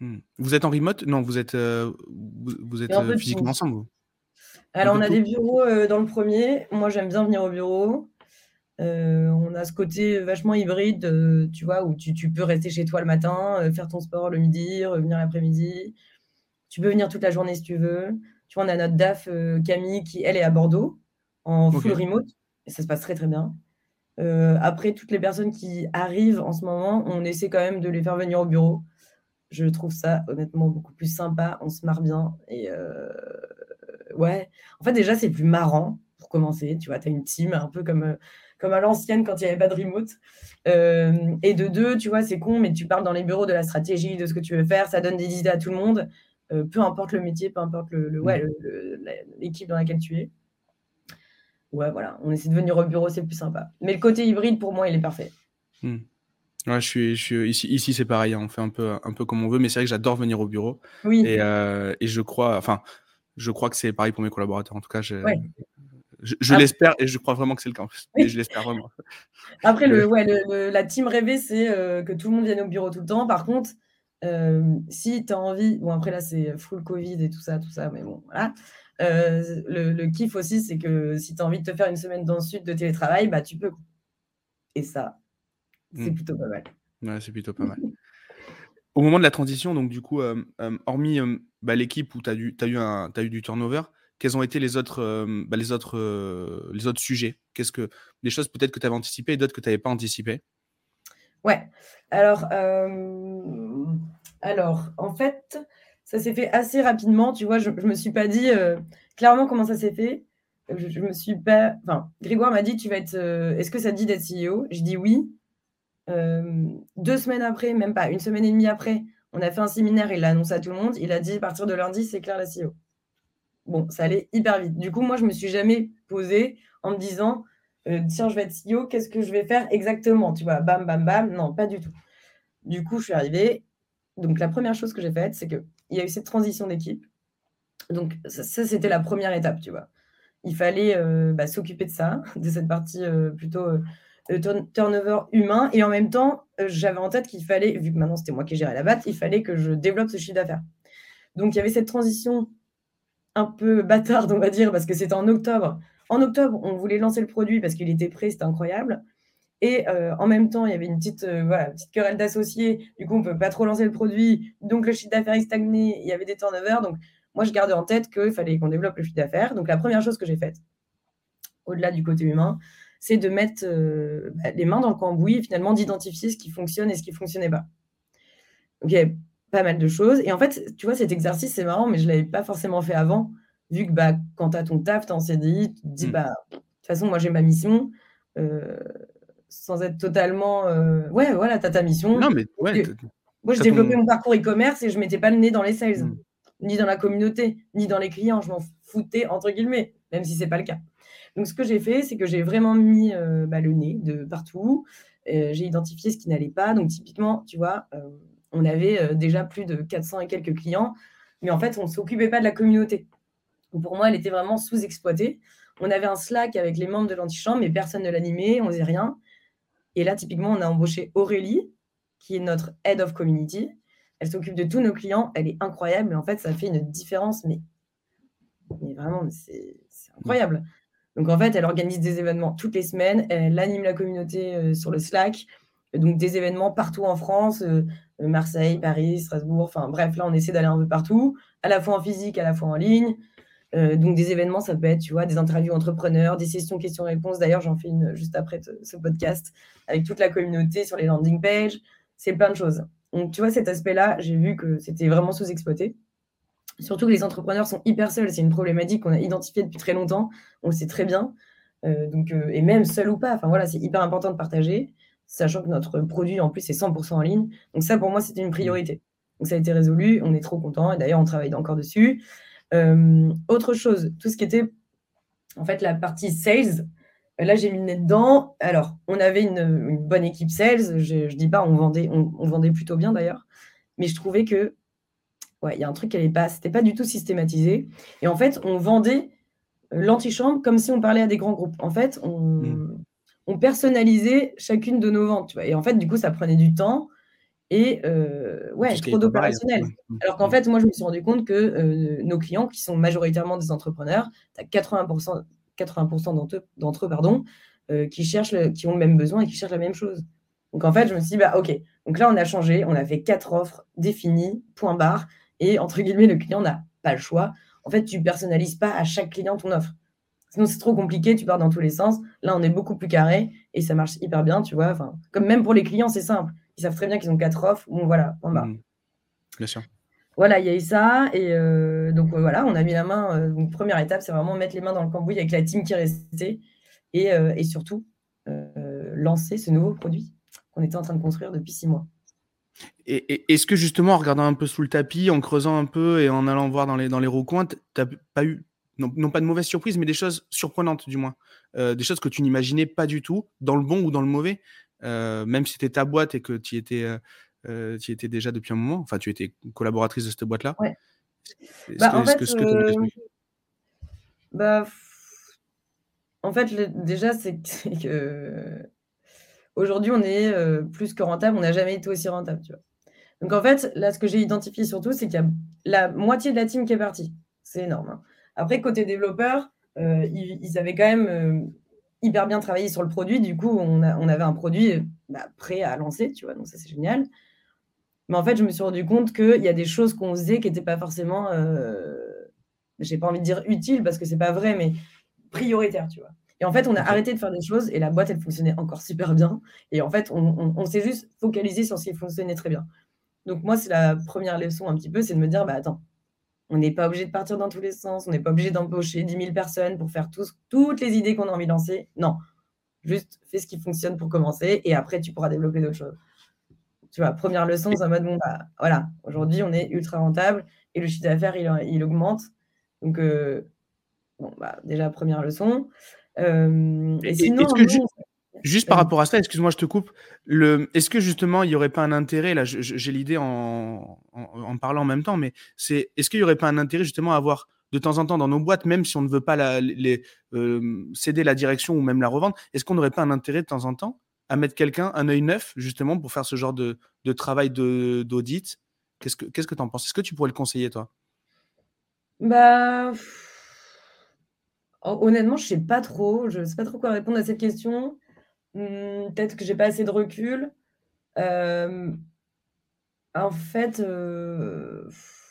Hmm. Vous êtes en remote? Non, vous êtes, euh, vous, êtes euh, physiquement ensemble vous? Alors, on a des bureaux dans le premier. Moi, j'aime bien venir au bureau. On a ce côté vachement hybride, tu vois, où tu, tu, peux rester chez toi le matin, faire ton sport le midi, revenir l'après-midi. Tu peux venir toute la journée si tu veux. Tu vois, on a notre DAF, Camille, qui, elle, est à Bordeaux, en full remote. Et ça se passe très, très bien. Euh, après, toutes les personnes qui arrivent en ce moment, on essaie quand même de les faire venir au bureau. Je trouve ça honnêtement beaucoup plus sympa. On se marre bien. Et euh, ouais, en fait, déjà, c'est plus marrant pour commencer. Tu vois, tu as une team un peu comme, comme à l'ancienne quand il n'y avait pas de remote. Euh, et de deux, tu vois, c'est con, mais tu parles dans les bureaux de la stratégie, de ce que tu veux faire. Ça donne des idées à tout le monde. peu importe le métier, peu importe le, ouais, l'équipe dans laquelle tu es ouais, voilà, on essaie de venir au bureau, c'est plus sympa. Mais le côté hybride, pour moi, il est parfait. Hmm. Ouais, je suis, je suis ici, ici c'est pareil, hein, on fait un peu, un peu comme on veut, mais c'est vrai que j'adore venir au bureau. Oui. Et, euh, et, je crois, enfin, je crois que c'est pareil pour mes collaborateurs. En tout cas, je, je, l'espère et je crois vraiment que c'est le cas. je l'espère vraiment. Après, le, ouais, le, la team rêvée, c'est euh, que tout le monde vienne au bureau tout le temps. Par contre, euh, si tu as envie, bon, après là, c'est full Covid et tout ça, tout ça, mais bon, voilà. Euh, le, kiff aussi, c'est que si tu as envie de te faire une semaine dans le sud de télétravail, bah, tu peux. Et ça, c'est mmh. plutôt pas mal. Ouais, c'est plutôt pas mal. Au moment de la transition, donc du coup, euh, hormis bah, l'équipe où tu as, as, eu as eu du turnover, quels ont été les autres, bah, les autres, les autres sujets? Qu'est-ce que des choses peut-être que tu avais anticipées et d'autres que tu n'avais pas anticipées? Ouais. Alors, alors, en fait, ça s'est fait assez rapidement. Tu vois, je ne me suis pas dit euh, clairement comment ça s'est fait. Je, me suis pas. Enfin, Grégoire m'a dit Tu vas être. Euh, est-ce que ça te dit d'être CEO Je dis oui. Euh, deux semaines après, même pas, une semaine et demie après, on a fait un séminaire, il l'a annoncé à tout le monde. Il a dit à partir de lundi, c'est clair la CEO. Bon, ça allait hyper vite. Du coup, moi, je me suis jamais posée en me disant Tiens, je vais être CEO, qu'est-ce que je vais faire exactement Tu vois, bam, bam, bam. Non, pas du tout. Du coup, je suis arrivée. Donc, la première chose que j'ai faite, c'est que il y a eu cette transition d'équipe. Donc, ça, c'était la première étape, tu vois. Il fallait euh, bah, s'occuper de ça, de cette partie euh, plutôt euh, turnover humain. Et en même temps, j'avais en tête qu'il fallait, vu que maintenant c'était moi qui gérais la batte, il fallait que je développe ce chiffre d'affaires. Donc, il y avait cette transition un peu bâtarde, on va dire, parce que c'était en octobre. En octobre, on voulait lancer le produit parce qu'il était prêt, c'était incroyable. Et euh, en même temps, il y avait une petite, euh, voilà, petite querelle d'associés. Du coup, on ne peut pas trop lancer le produit. Donc, le chiffre d'affaires est stagné. Il y avait des turnovers. Donc, moi, je gardais en tête qu'il fallait qu'on développe le chiffre d'affaires. Donc, la première chose que j'ai faite, au-delà du côté humain, c'est de mettre euh, bah, les mains dans le cambouis et finalement d'identifier ce qui fonctionne et ce qui ne fonctionnait pas. Donc, il y avait pas mal de choses. Et en fait, tu vois, cet exercice, c'est marrant, mais je ne l'avais pas forcément fait avant, vu que bah, quand tu as ton taf, tu en CDI, tu te dis, mmh. bah, de toute façon, moi, j'ai ma mission sans être totalement. Euh, ouais, voilà, tu as ta mission. Non, mais ouais. Moi, je développais mon parcours e-commerce et je mettais pas le nez dans les sales, hmm. ni dans la communauté, ni dans les clients. Je m'en foutais, entre guillemets, même si c'est pas le cas. Donc, ce que j'ai fait, c'est que j'ai vraiment mis euh, bah, le nez de partout. Euh, j'ai identifié ce qui n'allait pas. Donc, typiquement, tu vois, on avait déjà plus de 400 et quelques clients, mais en fait, on ne s'occupait pas de la communauté. pour moi, elle était vraiment sous-exploitée. On avait un Slack avec les membres de l'antichambre, mais personne ne l'animait, on faisait rien. Et là, typiquement, on a embauché Aurélie, qui est notre Head of Community. Elle s'occupe de tous nos clients. Elle est incroyable. Et en fait, ça fait une différence, mais, mais vraiment, c'est incroyable. Donc, en fait, elle organise des événements toutes les semaines. Elle anime la communauté euh, sur le Slack. Donc, des événements partout en France, euh, Marseille, Paris, Strasbourg. Enfin, bref, là, on essaie d'aller un peu partout, à la fois en physique, à la fois en ligne. Euh, donc des événements, ça peut être, tu vois, des interviews entrepreneurs, des sessions questions-réponses. D'ailleurs, j'en fais une juste après ce podcast avec toute la communauté sur les landing pages. C'est plein de choses. Donc, tu vois, cet aspect-là, j'ai vu que c'était vraiment sous-exploité. Surtout que les entrepreneurs sont hyper seuls. C'est une problématique qu'on a identifiée depuis très longtemps. On le sait très bien. Euh, donc, euh, et même seul ou pas, enfin voilà, c'est hyper important de partager, sachant que notre produit en plus est 100% en ligne. Donc ça, pour moi, c'était une priorité. Donc ça a été résolu, on est trop content et d'ailleurs on travaille encore dessus. Euh, autre chose, tout ce qui était en fait la partie sales, là j'ai mis le nez dedans. Alors on avait une, bonne équipe sales, je, ne dis pas on vendait, on, on vendait plutôt bien d'ailleurs, mais je trouvais que ouais, il y a un truc qui n'allait pas, c'était pas du tout systématisé. Et en fait, on vendait euh, l'antichambre comme si on parlait à des grands groupes. En fait, hmm. On, personnalisait chacune de nos ventes. Et en fait, du coup, ça prenait du temps et euh, ouais, trop d'opérationnel. Hmm. Alors qu'en hmm. fait, moi, je me suis rendu compte que euh, nos clients, qui sont majoritairement des entrepreneurs, tu as 80%, 80 d'entre eux, d'entre eux pardon, qui, cherchent qui ont le même besoin et qui cherchent la même chose. Donc en fait, je me suis dit, bah, ok, donc là, on a changé, on a fait quatre offres définies, point barre, et entre guillemets, le client n'a pas le choix en fait, tu personnalises pas à chaque client ton offre. Sinon, c'est trop compliqué, tu pars dans tous les sens. Là, on est beaucoup plus carré et ça marche hyper bien, tu vois. Enfin, comme même pour les clients, c'est simple. Ils savent très bien qu'ils ont quatre offres. Bon, voilà, on va. Mmh. Bien sûr. Voilà, il y a eu ça. Et euh, donc, euh, voilà, on a mis la main. Euh, donc, première étape, c'est vraiment mettre les mains dans le cambouis avec la team qui est restée et, et surtout lancer ce nouveau produit qu'on était en train de construire depuis six mois. Et, est-ce que justement, en regardant un peu sous le tapis, en creusant un peu et en allant voir dans les, dans les recoins, tu n'as pas eu, non, pas de mauvaises surprises, mais des choses surprenantes du moins euh, Des choses que tu n'imaginais pas du tout, dans le bon ou dans le mauvais euh, Même si c'était ta boîte et que tu y étais, euh, étais déjà depuis un moment, enfin tu étais collaboratrice de cette boîte-là. Ouais. Bah, en, fait, bah, en fait, déjà, c'est que Aujourd'hui, on est plus que rentable. On n'a jamais été aussi rentable. Tu vois. Donc, en fait, là, ce que j'ai identifié surtout, c'est qu'il y a la moitié de la team qui est partie. C'est énorme. Hein. Après, côté développeur, euh, ils, avaient quand même euh, hyper bien travaillé sur le produit. Du coup, on, avait un produit bah, prêt à lancer. Tu vois, donc ça, c'est génial. Mais en fait, je me suis rendu compte qu'il y a des choses qu'on faisait qui n'étaient pas forcément, j'ai pas envie de dire utiles parce que c'est pas vrai, mais prioritaires, tu vois. Et en fait, on a arrêté de faire des choses et la boîte, elle fonctionnait encore super bien. Et en fait, on, s'est juste focalisé sur ce qui fonctionnait très bien. Donc, moi, c'est la première leçon un petit peu, c'est de me dire, bah attends, on n'est pas obligé de partir dans tous les sens, on n'est pas obligé d'embaucher 10 000 personnes pour faire toutes les idées qu'on a envie de lancer. Non, juste fais ce qui fonctionne pour commencer et après, tu pourras développer d'autres choses. Tu vois, première leçon, c'est en mode, bon, bah voilà, aujourd'hui, on est ultra rentable et le chiffre d'affaires, il, augmente. Donc, euh, bon, bah, déjà, première leçon. Euh, que juste par rapport à ça, excuse-moi, je te coupe. Le, est-ce que justement, il n'y aurait pas un intérêt, là, j'ai l'idée en, en, parlant en même temps, mais c'est, est-ce qu'il n'y aurait pas un intérêt justement à avoir de temps en temps dans nos boîtes, même si on ne veut pas la, les, euh, céder la direction ou même la revendre, est-ce qu'on n'aurait pas un intérêt de temps en temps à mettre quelqu'un, un œil neuf, justement, pour faire ce genre de, de travail de, d'audit? Qu'est-ce que tu que en penses? Est-ce que tu pourrais le conseiller, toi? Bah. Honnêtement, je sais pas trop. Je sais pas trop quoi répondre à cette question. Mmh, peut-être que j'ai pas assez de recul. en fait,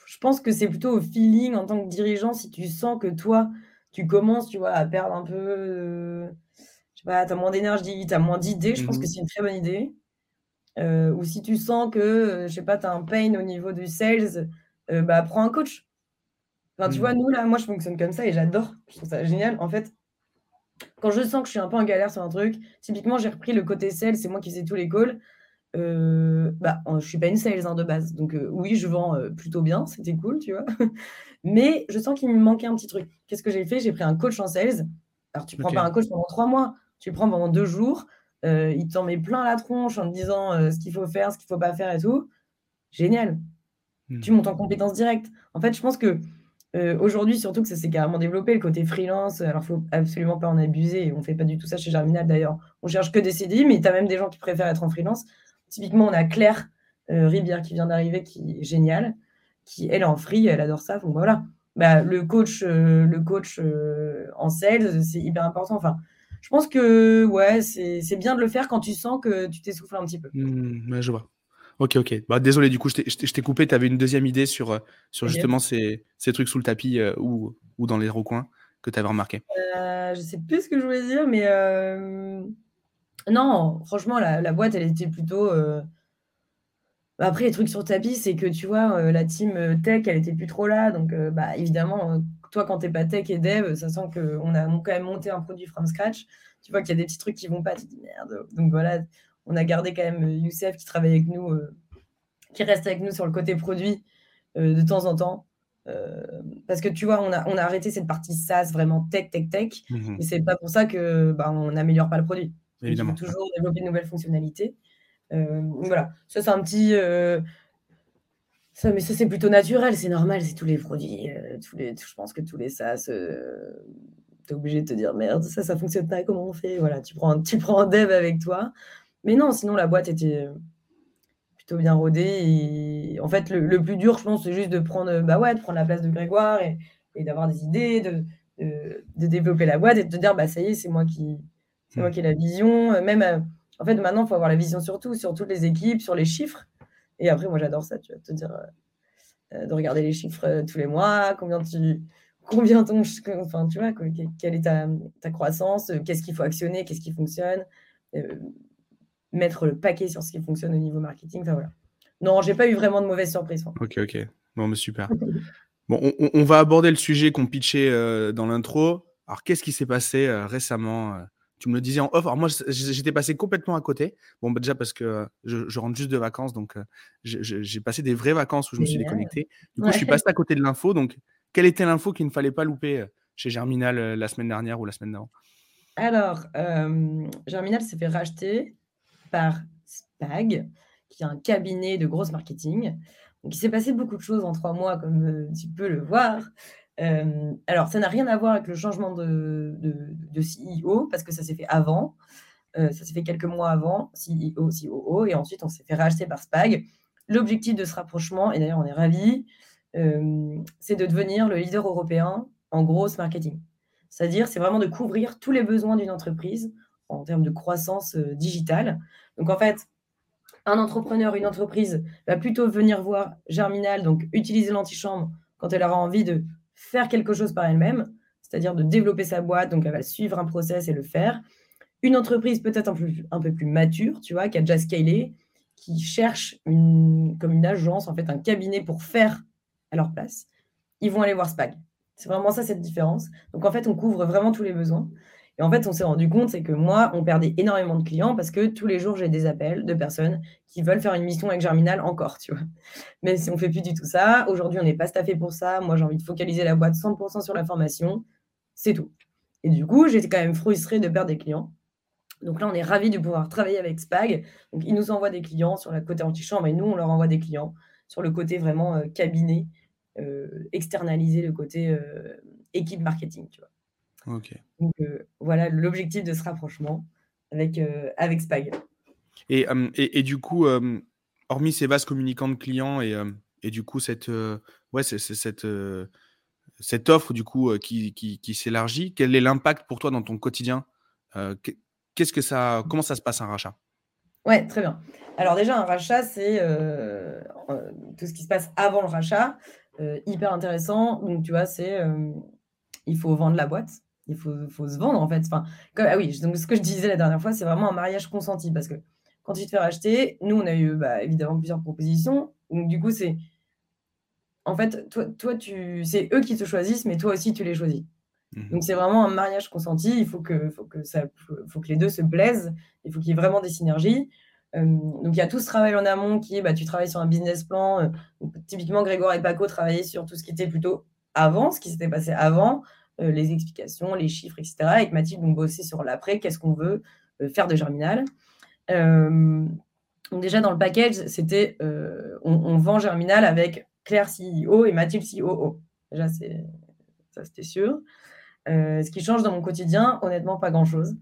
je pense que c'est plutôt au feeling en tant que dirigeant, si tu sens que toi, tu commences, tu vois, à perdre un peu, je sais pas, tu as moins d'énergie, tu as moins d'idées, je pense que mmh c'est une très bonne idée. ou si tu sens que, je sais pas, tu as un pain au niveau du sales, bah, prends un coach. Enfin, tu vois, mmh. nous, là, moi, je fonctionne comme ça et j'adore. Je trouve ça génial. En fait, quand je sens que je suis un peu en galère sur un truc, typiquement, j'ai repris le côté sales, c'est moi qui faisais tous les calls. Euh, bah, je suis pas une sales hein, de base. Donc, euh, oui, je vends euh, plutôt bien, c'était cool, tu vois. Mais je sens qu'il me manquait un petit truc. Qu'est-ce que j'ai fait? J'ai pris un coach en sales. Alors, tu prends pas un coach pendant trois mois, tu le prends pendant deux jours. il t'en met plein la tronche en te disant ce qu'il faut faire, ce qu'il faut pas faire et tout. Génial. Mmh. Tu montes en compétence directe. En fait, je pense que euh, aujourd'hui, surtout que ça s'est carrément développé, le côté freelance. Alors, faut absolument pas en abuser. On ne fait pas du tout ça chez Germinal d'ailleurs. On cherche que des CDI, mais tu as même des gens qui préfèrent être en freelance. Typiquement, on a Claire euh, Ribière qui vient d'arriver, qui est géniale, qui elle est en free, elle adore ça. Donc voilà. Bah, le coach, euh, le coach en sales, c'est hyper important. Enfin, je pense que ouais, c'est bien de le faire quand tu sens que tu t'essouffles un petit peu. Mmh, je vois. Ok, ok. Bah, désolé, du coup, je t'ai coupé. Tu avais une deuxième idée sur, euh, sur justement ces, ces, trucs sous le tapis euh, ou, ou, dans les recoins que tu avais remarqué. Euh, je sais plus ce que je voulais dire, mais euh, non, franchement, la, la, boîte, elle était plutôt. Après, les trucs sur tapis, c'est que tu vois, la team tech, elle était plus trop là. Donc, bah, évidemment, toi, quand tu n'es pas tech et dev, ça sent qu'on a quand même monté un produit from scratch. Tu vois qu'il y a des petits trucs qui vont pas, tu te dis merde. Donc voilà, on a gardé quand même Youssef qui travaille avec nous, qui reste avec nous sur le côté produit de temps en temps. parce que tu vois, on a, on a arrêté cette partie SaaS vraiment tech, tech, tech. Mais c'est pas pour ça que bah, on n'améliore pas le produit. Évidemment. Il faut toujours développer de nouvelles fonctionnalités. Euh, voilà, ça c'est un petit. Euh, ça, mais ça c'est plutôt naturel, c'est normal, c'est tous les produits, euh, tous les, je pense que tous les SaaS, tu es obligé de te dire merde, ça, ça fonctionne pas, comment on fait? Voilà, tu prends, tu prends un dev avec toi. Mais non, sinon la boîte était plutôt bien rodée. Et en fait, le, plus dur, je pense, c'est juste de prendre, bah ouais, de prendre la place de Grégoire et, et d'avoir des idées, de, de, développer la boîte et de te dire, bah ça y est, c'est moi qui, c'est moi mmh. qui ai la vision. Même en fait, maintenant, il faut avoir la vision sur tout, sur toutes les équipes, sur les chiffres. Et après, moi, j'adore ça, tu vas te dire, euh, de regarder les chiffres euh, tous les mois, combien tu. Combien ton. Enfin, tu vois, quelle est ta, croissance, euh, qu'est-ce qu'il faut actionner, qu'est-ce qui fonctionne, mettre le paquet sur ce qui fonctionne au niveau marketing. Enfin, voilà. Non, j'ai pas eu vraiment de mauvaises surprises. Ok, ok. Bon, mais super. bon, on, va aborder le sujet qu'on pitchait dans l'intro. Alors, qu'est-ce qui s'est passé récemment tu me le disais en off. Alors moi, j'étais passé complètement à côté. Bon, bah, déjà parce que je, rentre juste de vacances, donc j'ai passé des vraies vacances où je me suis déconnecté. Du coup, je suis passé à côté de l'info. Donc, quelle était l'info qu'il ne fallait pas louper chez Germinal la semaine dernière ou la semaine d'avant? Alors, Germinal s'est fait racheter par Spag, qui est un cabinet de grosse marketing. Donc, il s'est passé beaucoup de choses en trois mois, comme tu peux le voir. Euh, alors, ça n'a rien à voir avec le changement de, CEO, parce que ça s'est fait avant. Euh, ça s'est fait quelques mois avant, CEO, COO, et ensuite on s'est fait racheter par Spag. L'objectif de ce rapprochement, et d'ailleurs on est ravis, euh, c'est de devenir le leader européen en grosse marketing. C'est-à-dire, c'est vraiment de couvrir tous les besoins d'une entreprise en termes de croissance digitale. Donc en fait, un entrepreneur, une entreprise va plutôt venir voir Germinal, donc utiliser l'antichambre quand elle aura envie de faire quelque chose par elle-même, c'est-à-dire de développer sa boîte, donc elle va suivre un process et le faire. Une entreprise peut-être un peu, plus mature, tu vois, qui a déjà scalé, qui cherche comme une agence, en fait, un cabinet pour faire à leur place, ils vont aller voir Spag. C'est vraiment ça cette différence. Donc en fait, on couvre vraiment tous les besoins. Et en fait, on s'est rendu compte, c'est que moi, on perdait énormément de clients parce que tous les jours, j'ai des appels de personnes qui veulent faire une mission avec Germinal encore, tu vois. Mais si on fait plus du tout ça, aujourd'hui, on n'est pas staffé pour ça. Moi, j'ai envie de focaliser la boîte 100% sur la formation. C'est tout. Et du coup, j'étais quand même frustrée de perdre des clients. Donc là, on est ravis de pouvoir travailler avec Spag. Donc, ils nous envoient des clients sur le côté antichambre et nous, on leur envoie des clients sur le côté vraiment euh, cabinet, euh, externalisé, le côté euh, équipe marketing, tu vois. Donc euh, voilà l'objectif de ce rapprochement avec, euh, avec Spag. Et, et, du coup, hormis ces vases communicants de clients et, et du coup cette, ouais, cette, cette offre du coup qui, qui, qui s'élargit, quel est l'impact pour toi dans ton quotidien Qu'est-ce que ça, comment ça se passe un rachat? Ouais, très bien. Alors déjà, un rachat, c'est tout ce qui se passe avant le rachat, hyper intéressant. Donc tu vois, c'est il faut vendre la boîte il faut, faut, se vendre en fait. Enfin, ah oui, donc ce que je disais la dernière fois, c'est vraiment un mariage consenti parce que quand tu te fais racheter, nous, on a eu bah, évidemment plusieurs propositions. Donc du coup, c'est en fait, toi, toi tu, c'est eux qui te choisissent, mais toi aussi, tu les choisis. Mmh donc c'est vraiment un mariage consenti. Il faut que, faut que, ça, faut que les deux se plaisent. Il faut qu'il y ait vraiment des synergies. donc il y a tout ce travail en amont qui est, bah, tu travailles sur un business plan. Euh, typiquement, Grégoire et Paco travaillaient sur tout ce qui était plutôt avant, ce qui s'était passé avant. Euh, les explications, les chiffres, etc. Avec Mathilde, on bossait sur l'après, qu'est-ce qu'on veut euh, faire de Germinal. Euh, déjà, dans le package, c'était on, vend Germinal avec Claire CEO et Mathilde COO. Déjà, ça, c'était sûr. ce qui change dans mon quotidien, honnêtement, pas grand-chose.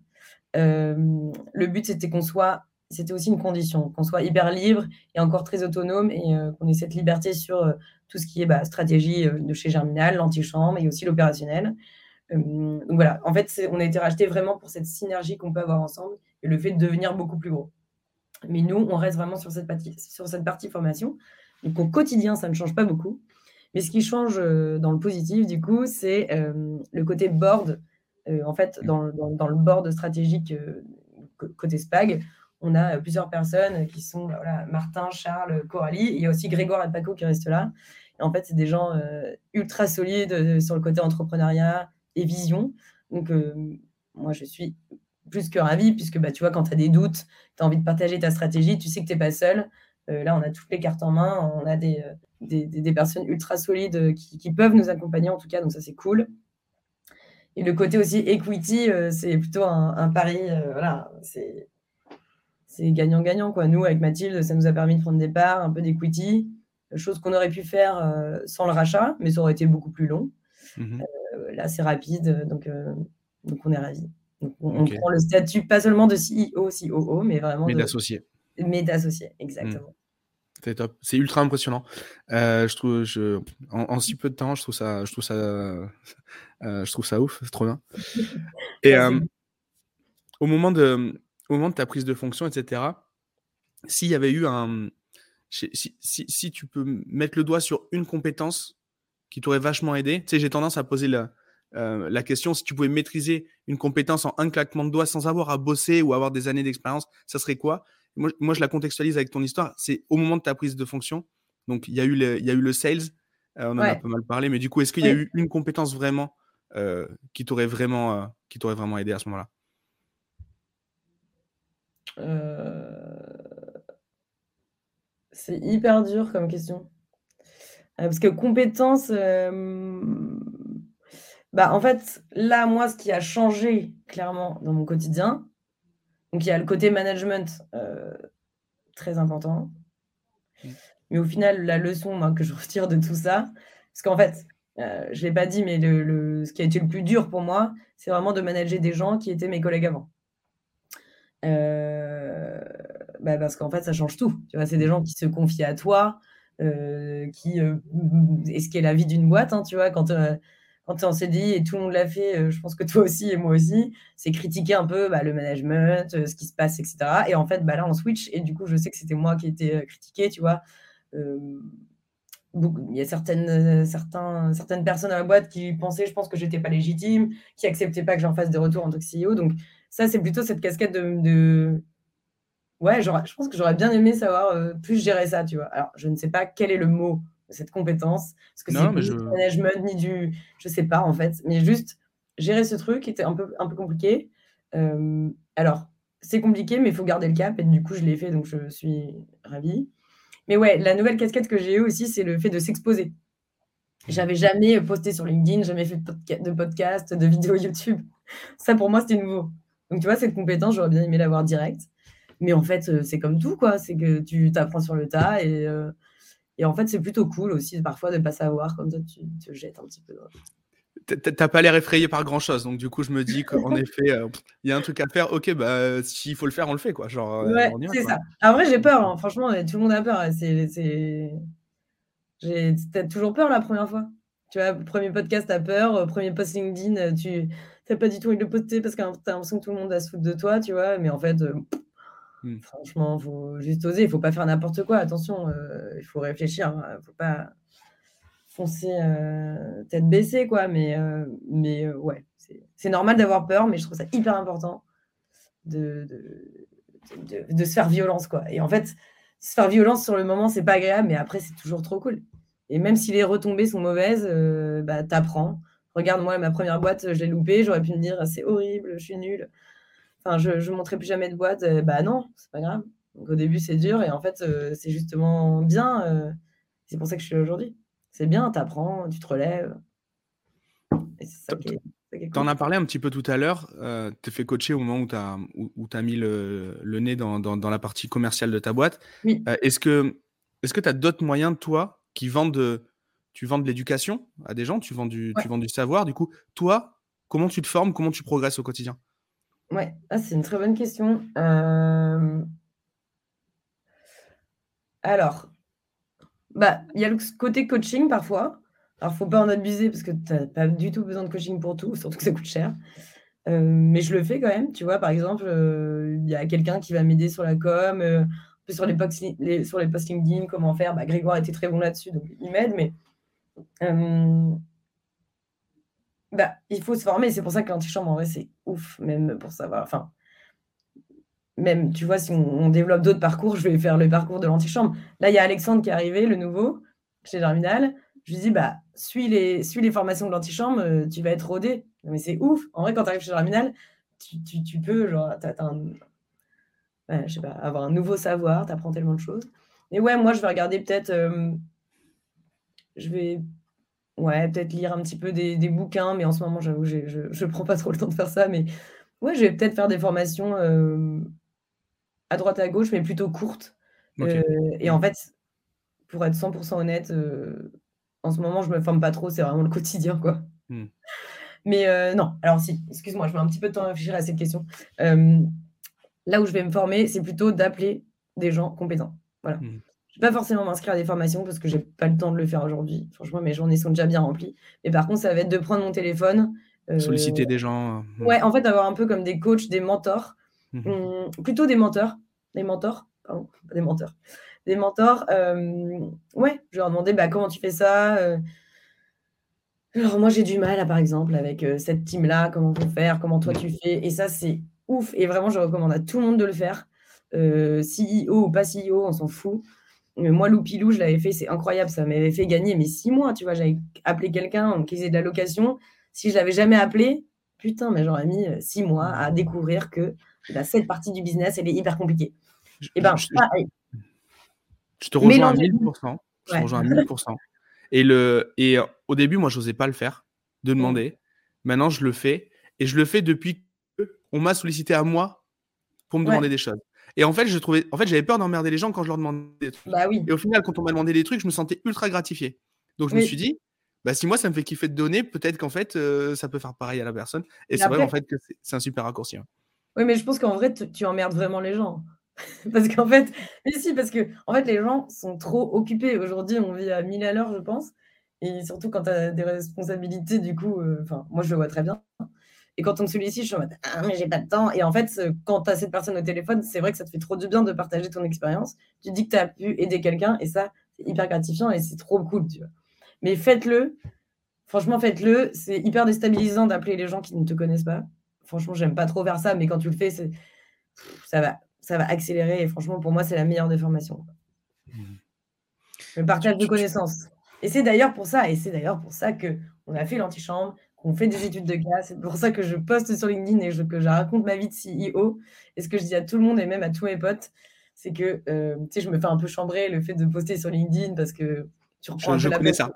le but, c'était qu'on soit c'était aussi une condition, qu'on soit hyper libre et encore très autonome et qu'on ait cette liberté sur tout ce qui est bah, stratégie euh, de chez Germinal, l'antichambre et aussi l'opérationnel. Euh, donc voilà, en fait, on a été racheté vraiment pour cette synergie qu'on peut avoir ensemble et le fait de devenir beaucoup plus gros. Mais nous, on reste vraiment sur cette partie, sur cette partie formation. Donc au quotidien, ça ne change pas beaucoup. Mais ce qui change euh, dans le positif, du coup, c'est le côté board. en fait, dans, dans, le board stratégique côté SPAG, on a plusieurs personnes qui sont bah, Martin, Charles, Coralie. Il y a aussi Grégoire et Paco qui restent là. Et en fait, c'est des gens ultra solides sur le côté entrepreneuriat et vision. Donc, moi, je suis plus que ravie, puisque bah, tu vois, quand tu as des doutes, tu as envie de partager ta stratégie, tu sais que tu n'es pas seul. là, on a toutes les cartes en main, on a des, des, personnes ultra solides qui, peuvent nous accompagner en tout cas, donc ça c'est cool. Et le côté aussi equity, euh, c'est plutôt un, pari, euh, voilà, c'est gagnant-gagnant. quoi. Nous, avec Mathilde, ça nous a permis de prendre des parts, un peu d'equity, chose qu'on aurait pu faire euh, sans le rachat, mais ça aurait été beaucoup plus long. Mmh là, c'est rapide, donc, donc on est ravis. on, prend le statut pas seulement de CEO, COO, mais vraiment d'associé. Mais d'associé, exactement. C'est top. C'est ultra impressionnant. Euh, je trouve, je, en, si peu de temps, je trouve ça, je trouve ça, euh, je trouve ça ouf. C'est trop bien. Et euh, au moment de, au moment de ta prise de fonction, etc. S'il y avait eu un, si, si, si, tu peux mettre le doigt sur une compétence qui t'aurait vachement aidé. Tu sais, j'ai tendance à poser la, la question si tu pouvais maîtriser une compétence en un claquement de doigts sans avoir à bosser ou avoir des années d'expérience, ça serait quoi? Moi, je la contextualise avec ton histoire. C'est au moment de ta prise de fonction. Donc, il y a eu le, il y a eu le sales. Euh, on en a pas mal parlé. Mais du coup, est-ce qu'il y a eu une compétence vraiment euh, qui t'aurait vraiment, euh, qui t'aurait vraiment aidé à ce moment-là? C'est hyper dur comme question. parce que compétence, bah, en fait, là, moi, ce qui a changé clairement dans mon quotidien, donc il y a le côté management euh, très important. Mm. Mais au final, la leçon que je retire de tout ça, parce qu'en fait, euh, je ne l'ai pas dit, mais le, ce qui a été le plus dur pour moi, c'est vraiment de manager des gens qui étaient mes collègues avant. Euh, bah, parce qu'en fait, ça change tout. Tu vois, c'est des gens qui se confient à toi, qui est ce qui est la vie d'une boîte. Hein, tu vois, quand quand tu es en CDI et tout le monde l'a fait, euh, je pense que toi aussi et moi aussi, c'est critiquer un peu bah, le management, euh, ce qui se passe, etc. Et en fait, bah, là, on switch. Et du coup, je sais que c'était moi qui étais euh, critiqué, tu vois. il y a certaines, certains, certaines personnes à la boîte qui pensaient, je pense, que j'étais pas légitime, qui acceptaient pas que j'en fasse des retours en tant que CEO. Donc, ça, c'est plutôt cette casquette de. Ouais, je pense que j'aurais bien aimé savoir plus gérer ça, tu vois. Alors, je ne sais pas quel est le mot cette compétence. Parce que c'est du management, ni du. Je sais pas, en fait. Mais juste gérer ce truc était un peu, un peu compliqué. Euh, alors, c'est compliqué, mais il faut garder le cap. Et du coup, je l'ai fait, donc je suis ravie. Mais ouais, la nouvelle casquette que j'ai eue aussi, c'est le fait de s'exposer. J'avais jamais posté sur LinkedIn, jamais fait de podcast, de vidéos YouTube. Ça, pour moi, c'était nouveau. Donc, tu vois, cette compétence, j'aurais bien aimé l'avoir direct. Mais en fait, euh, c'est comme tout, quoi. C'est que tu t'apprends sur le tas et, euh, et en fait, c'est plutôt cool aussi parfois de ne pas savoir, comme ça tu te jettes un petit peu. T'as pas l'air effrayé par grand chose, donc du coup je me dis qu'en effet euh, il y a un truc à faire. Ok, bah s'il faut le faire, on le fait quoi. Genre. Ouais, c'est ça. En vrai, j'ai peur. Hein. Franchement, tout le monde a peur. C'est, j'ai toujours peur la première fois? Tu vois, premier podcast, t'as peur. Premier post LinkedIn, tu n'as pas du tout envie de le poster parce que t'as l'impression que tout le monde a se foutre de toi, tu vois. Mais en fait, Mmh. Franchement, il faut juste oser, il faut pas faire n'importe quoi. Attention, euh, il faut réfléchir. Il hein. ne faut pas foncer euh, tête baissée, quoi. Mais, euh, mais ouais, c'est normal d'avoir peur, mais je trouve ça hyper important de, de, de, se faire violence, quoi. Et en fait, se faire violence sur le moment, c'est pas agréable, mais après, c'est toujours trop cool. Et même si les retombées sont mauvaises, bah, t'apprends. Regarde, moi, ma première boîte, je l'ai loupée. J'aurais pu me dire, c'est horrible, je suis nulle enfin, je ne montrerai plus jamais de boîte. Euh, bah non, c'est pas grave. Donc, au début, c'est dur et en fait, euh, c'est justement bien. Euh, c'est pour ça que je suis là aujourd'hui. C'est bien, tu apprends, tu te relèves. Tu en as parlé un petit peu tout à l'heure. Euh, tu fait coacher au moment où tu as, où, as mis le, le nez dans, dans, la partie commerciale de ta boîte. Oui. est-ce que tu as d'autres moyens, toi, qui vendent tu vends de l'éducation à des gens, tu vends, du, tu vends du savoir. Du coup, toi, comment tu te formes, comment tu progresses au quotidien? Ouais, ah, c'est une très bonne question. Euh, alors, bah, il y a le côté coaching parfois. Alors, faut pas en abuser parce que tu n'as pas du tout besoin de coaching pour tout, surtout que ça coûte cher. Euh, mais je le fais quand même. Tu vois, par exemple, euh, il y a quelqu'un qui va m'aider sur la com, sur les, posts, sur les posts LinkedIn, comment faire. Bah, Grégoire était très bon là-dessus, donc il m'aide. Mais bah, il faut se former. C'est pour ça que l'antichambre, en vrai, c'est ouf, même pour savoir. Enfin, même, tu vois, si on, développe d'autres parcours, je vais faire le parcours de l'antichambre. Là, il y a Alexandre qui est arrivé, le nouveau, chez Germinal. Je lui dis, bah, suis les, suis les formations de l'antichambre, euh, tu vas être rodé. Mais c'est ouf. En vrai, quand tu arrives chez Germinal, tu, tu, tu peux, genre, je sais pas, avoir un nouveau savoir, tu apprends tellement de choses. Et ouais, moi, je vais regarder peut-être, euh, je vais, ouais, peut-être lire un petit peu des, des bouquins, mais en ce moment, j'avoue, je ne prends pas trop le temps de faire ça, mais ouais, je vais peut-être faire des formations euh, à droite à gauche, mais plutôt courtes. Euh, et en fait, pour être 100% honnête, en ce moment, je me forme pas trop, c'est vraiment le quotidien, quoi. Hmm. Mais non, alors si, excuse-moi, je mets un petit peu de temps à réfléchir à cette question. là où je vais me former, c'est plutôt d'appeler des gens compétents. Voilà. Hmm. Je ne vais pas forcément m'inscrire à des formations parce que je n'ai pas le temps de le faire aujourd'hui. Franchement, mes journées sont déjà bien remplies. Mais par contre, ça va être de prendre mon téléphone. Euh, Solliciter des gens. Euh. Ouais, en fait, d'avoir un peu comme des coachs, des mentors. Hmm. plutôt des mentors. Des mentors, pardon, pas des menteurs. Des mentors. Euh, ouais, je leur demander bah, comment tu fais ça. Alors, moi, j'ai du mal, par exemple, avec cette team-là, comment on peut faire, comment toi tu fais. Et ça, c'est ouf. Et vraiment, je recommande à tout le monde de le faire. Euh, CEO ou pas CEO, on s'en fout. Moi, Loupilou, je l'avais fait, c'est incroyable, ça m'avait fait gagner mais six mois, tu vois, j'avais appelé quelqu'un qui faisait de la location. Si je l'avais jamais appelé, putain, mais j'aurais mis euh, six mois à découvrir que bah, cette partie du business, elle est hyper compliquée. Je, et ben, je, te rejoins à 1000%. Je te rejoins à 1000%. Et, le, et euh, au début, moi, je n'osais pas le faire, de mmh. demander. Maintenant, je le fais. Et je le fais depuis qu'on m'a sollicité à moi pour me demander des choses. Et en fait, je trouvais, en fait, j'avais peur d'emmerder les gens quand je leur demandais des trucs. Bah oui. Et au final, quand on m'a demandé des trucs, je me sentais ultra gratifié. Donc je me suis dit, bah si moi ça me fait kiffer de donner, peut-être qu'en fait euh, ça peut faire pareil à la personne. Et, c'est vrai en fait que c'est un super raccourci. Hein. Oui, mais je pense qu'en vrai tu emmerdes vraiment les gens. parce qu'en fait, mais si, parce que en fait les gens sont trop occupés. Aujourd'hui, on vit à 1000 à l'heure, je pense. Et surtout quand tu as des responsabilités, du coup, euh, moi je le vois très bien. Et quand on me sollicite, je suis en mode Ah, mais j'ai pas de temps. Et en fait, quand tu as cette personne au téléphone, c'est vrai que ça te fait trop du bien de partager ton expérience. Tu dis que tu as pu aider quelqu'un et ça, c'est hyper gratifiant et c'est trop cool, tu vois. Mais faites-le. Franchement, faites-le. C'est hyper déstabilisant d'appeler les gens qui ne te connaissent pas. Franchement, j'aime pas trop faire ça, mais quand tu le fais, ça va, ça va accélérer. Et franchement, pour moi, c'est la meilleure des formations. Mmh. Le partage de connaissances. Et c'est d'ailleurs pour ça, et c'est d'ailleurs pour ça que on a fait l'antichambre, on fait des études de cas. C'est pour ça que je poste sur LinkedIn et que je raconte ma vie de CEO. Et ce que je dis à tout le monde et même à tous mes potes, c'est que euh, tu sais, je me fais un peu chambrer le fait de poster sur LinkedIn parce que tu reprends je, un peu la ça.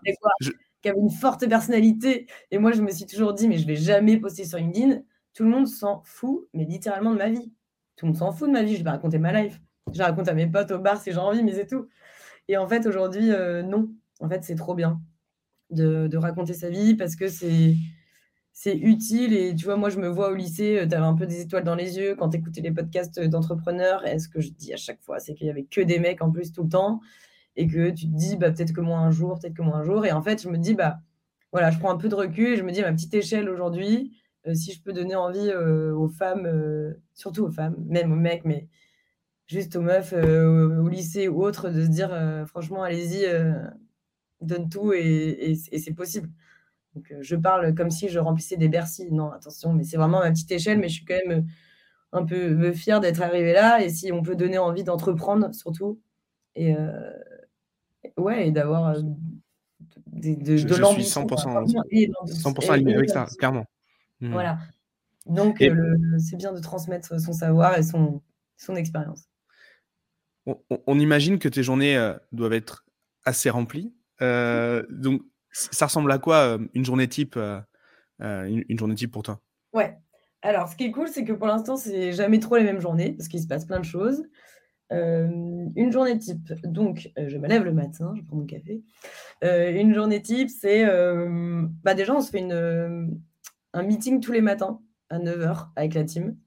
qui avait une forte personnalité. Et moi, je me suis toujours dit, mais je vais jamais poster sur LinkedIn. Tout le monde s'en fout, mais littéralement de ma vie. Tout le monde s'en fout de ma vie. Je vais raconter ma life. Je raconte à mes potes au bar si j'ai envie, mais c'est tout. Et en fait, aujourd'hui, euh, non. En fait, c'est trop bien de, de, raconter sa vie parce que c'est c'est utile. Et tu vois, moi, je me vois au lycée, euh, tu avais un peu des étoiles dans les yeux quand tu écoutais les podcasts d'entrepreneurs. Et ce que je dis à chaque fois, c'est qu'il y avait que des mecs en plus tout le temps. Et que tu te dis, bah, peut-être que moi un jour, peut-être que moi un jour. Et en fait, je me dis, bah, voilà, je prends un peu de recul et je me dis, à ma petite échelle aujourd'hui, euh, si je peux donner envie euh, aux femmes, surtout aux femmes, même aux mecs, mais juste aux meufs au lycée ou autres, de se dire, franchement, allez-y, donne tout et c'est possible. Donc, euh, je parle comme si je remplissais des Bercy. Non, attention, mais c'est vraiment ma petite échelle, mais je suis quand même euh, un peu euh, fière d'être arrivée là. Et si on peut donner envie d'entreprendre, surtout, et ouais, et d'avoir de, de, je, de l'ambition. 100%, aligné avec ça, clairement. Mmh. Voilà. Donc, c'est bien de transmettre son savoir et son, son expérience. On, on, imagine que tes journées doivent être assez remplies. donc, ça ressemble à quoi euh, une journée type, euh, euh, une, journée type pour toi? Ouais. Alors, ce qui est cool, c'est que pour l'instant, c'est jamais trop les mêmes journées parce qu'il se passe plein de choses. une journée type, donc je me lève le matin, je prends mon café. une journée type, c'est bah déjà, on se fait un meeting tous les matins à 9h avec la team.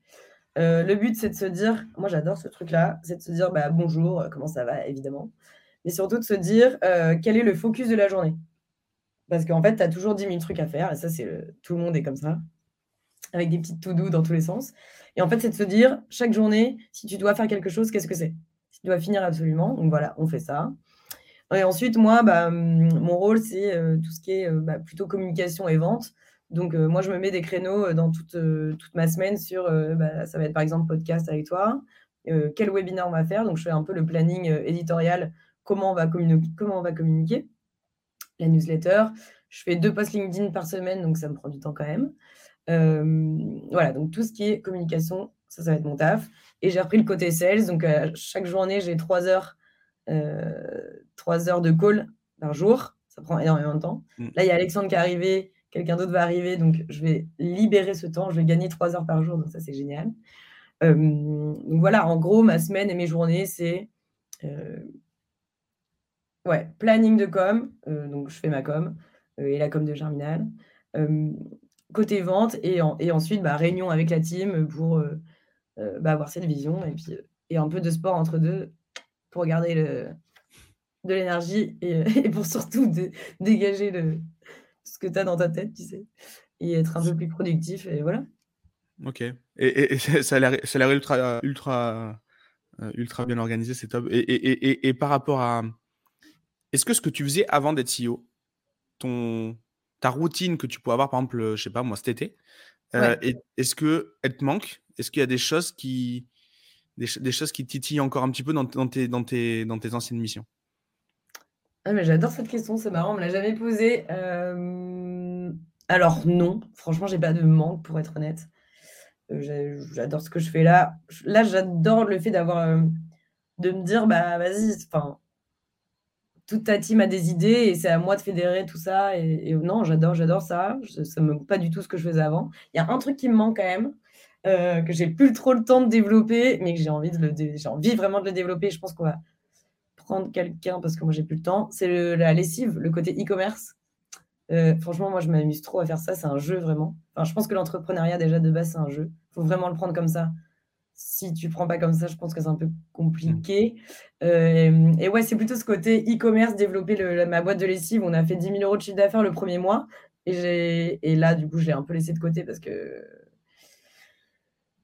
le but, c'est de se dire, moi j'adore ce truc-là, c'est de se dire bah, bonjour, comment ça va, évidemment, mais surtout de se dire quel est le focus de la journée. Parce qu'en fait, tu as toujours 10 000 trucs à faire. Et ça, c'est tout le monde est comme ça. Avec des petites to-do dans tous les sens. Et en fait, c'est de se dire, chaque journée, si tu dois faire quelque chose, qu'est-ce que c'est? Si tu dois finir absolument. Donc voilà, on fait ça. Et ensuite, moi, bah, mon rôle, c'est euh, tout ce qui est euh, bah, plutôt communication et vente. Donc, euh, moi, je me mets des créneaux dans toute, toute ma semaine sur, bah, ça va être par exemple podcast avec toi, quel webinaire on va faire? Donc, je fais un peu le planning éditorial, comment on, va comment on va communiquer, la newsletter. Je fais deux posts LinkedIn par semaine, donc ça me prend du temps quand même. voilà, donc tout ce qui est communication, ça, ça va être mon taf. Et j'ai repris le côté sales. Donc, chaque journée, j'ai trois heures, trois heures de call par jour. Ça prend énormément de temps. Mmh. Là, il y a Alexandre qui est arrivé. Quelqu'un d'autre va arriver. Donc, je vais libérer ce temps. Je vais gagner trois heures par jour. Donc, ça, c'est génial. donc, voilà, en gros, ma semaine et mes journées, c'est ouais, planning de com. donc, je fais ma com et la com de Germinal. côté vente et, et ensuite, bah, réunion avec la team pour euh, bah, avoir cette vision et puis euh, et un peu de sport entre deux pour garder le, de l'énergie et, et, pour surtout dégager le, ce que tu as dans ta tête, tu sais, et être un peu plus productif. Et voilà. Ok. Et, et ça a l'air ultra, ultra, euh, ultra bien organisé, c'est top. Et, par rapport à. Est-ce que ce que tu faisais avant d'être CEO, ton, ta routine que tu pouvais avoir, par exemple, je sais pas, moi, cet été, est-ce qu'elle te manque? Est-ce qu'il y a des choses qui, des, choses qui titillent encore un petit peu dans, tes, dans, tes, dans tes anciennes missions? Ah, mais J'adore cette question, c'est marrant, on ne me l'a jamais posée. Alors non, franchement, j'ai pas de manque pour être honnête. Euh, j'adore ce que je fais là. Là, j'adore le fait d'avoir, de me dire, bah vas-y, enfin, toute ta team a des idées et c'est à moi de fédérer tout ça. Et, non, j'adore, j'adore ça. ça me pas du tout ce que je faisais avant. Il y a un truc qui me manque quand même, euh, que j'ai plus trop le temps de développer, mais que j'ai envie, de j'ai envie vraiment de le développer. Je pense qu'on va prendre quelqu'un parce que moi j'ai plus le temps. C'est la lessive, le côté e-commerce. Euh, franchement, moi je m'amuse trop à faire ça. C'est un jeu vraiment. Enfin, je pense que l'entrepreneuriat déjà de base c'est un jeu. Il faut vraiment le prendre comme ça. Si tu prends pas comme ça, je pense que c'est un peu compliqué. Euh, et ouais, c'est plutôt ce côté e-commerce, développer le, ma boîte de lessive. On a fait 10 000 euros de chiffre d'affaires le premier mois. Et, et là, du coup, je l'ai un peu laissé de côté parce que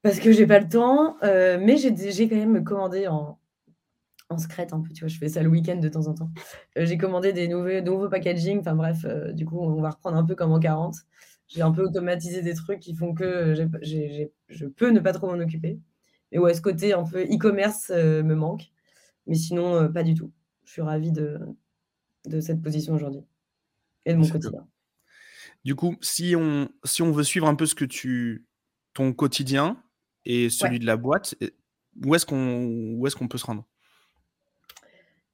parce que j'ai pas le temps, euh, mais j'ai quand même commandé en, en secret un peu, tu vois, je fais ça le week-end de temps en temps. Euh, j'ai commandé des nouveaux, nouveaux packaging, enfin bref, euh, du coup, on va reprendre un peu comme en 40. J'ai un peu automatisé des trucs qui font que je peux ne pas trop m'en occuper. Mais ouais, ce côté un peu e-commerce me manque, mais sinon, pas du tout. Je suis ravie de, de cette position aujourd'hui et de mon quotidien. Du coup, si on, si on veut suivre un peu ce que tu, ton quotidien, et celui de la boîte, où est-ce qu'on est qu'on peut se rendre?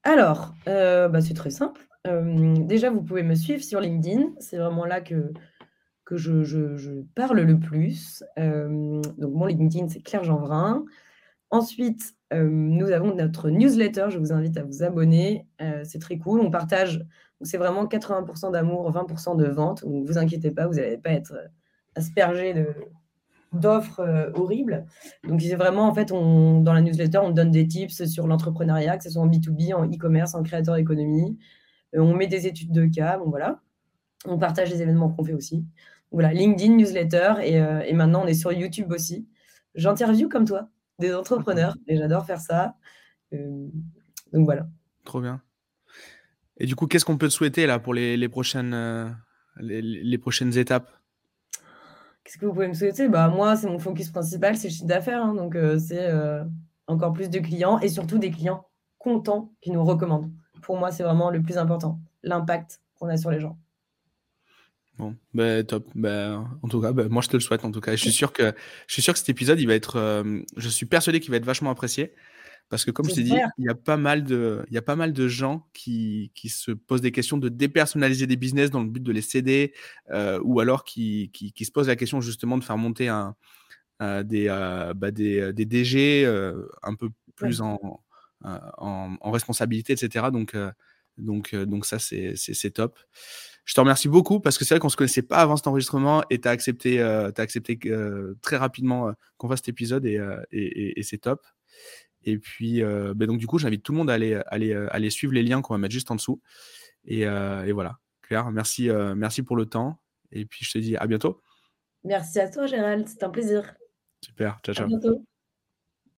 Alors, euh, bah, c'est très simple. Euh, déjà, vous pouvez me suivre sur LinkedIn. C'est vraiment là que, je, parle le plus. Euh, donc, mon LinkedIn, c'est Claire Jeanvrin. Ensuite, nous avons notre newsletter. Je vous invite à vous abonner. c'est très cool. On partage. C'est vraiment 80% d'amour, 20% de vente. Ne vous inquiétez pas, vous n'allez pas être aspergé de, d'offres euh, horribles. Donc, c'est vraiment, en fait, dans la newsletter, on donne des tips sur l'entrepreneuriat, que ce soit en B2B, en e-commerce, en créateur économie. Euh, on met des études de cas, bon voilà. On partage les événements qu'on fait aussi. Voilà, LinkedIn, newsletter, et, euh, et maintenant, on est sur YouTube aussi. J'interview comme toi des entrepreneurs, et j'adore faire ça. donc, voilà. Trop bien. Et du coup, qu'est-ce qu'on peut te souhaiter là pour les, les prochaines, les, les prochaines étapes? Qu'est-ce que vous pouvez me souhaiter? Bah, Moi, c'est mon focus principal, c'est le chiffre d'affaires. Hein, donc, euh, c'est euh, encore plus de clients et surtout des clients contents qui nous recommandent. Pour moi, c'est vraiment le plus important, l'impact qu'on a sur les gens. Bon, bah, top. Bah, en tout cas, bah, moi, je te le souhaite. En tout cas, je suis sûr que je suis sûr que cet épisode, il va être. Euh, je suis persuadé qu'il va être vachement apprécié. Parce que comme je t'ai dit, il y, a pas mal de, il y a pas mal de gens qui, qui, se posent des questions de dépersonnaliser des business dans le but de les céder, euh, ou alors qui, qui, qui, se posent la question justement de faire monter un, euh, des, euh, bah des, des, DG un peu plus en, en, en, responsabilité, etc. Donc, donc, donc ça, c'est top. Je te remercie beaucoup parce que c'est vrai qu'on ne se connaissait pas avant cet enregistrement et tu as accepté, as accepté très rapidement qu'on fasse cet épisode et, et, et c'est top. Et puis, euh, ben donc du coup, j'invite tout le monde à aller, aller, euh, aller suivre les liens qu'on va mettre juste en dessous. Et, euh, et voilà. Claire, merci, merci pour le temps. Et puis, je te dis à bientôt. Merci à toi, Gérald. C'est un plaisir. Super. Ciao, ciao. À bientôt.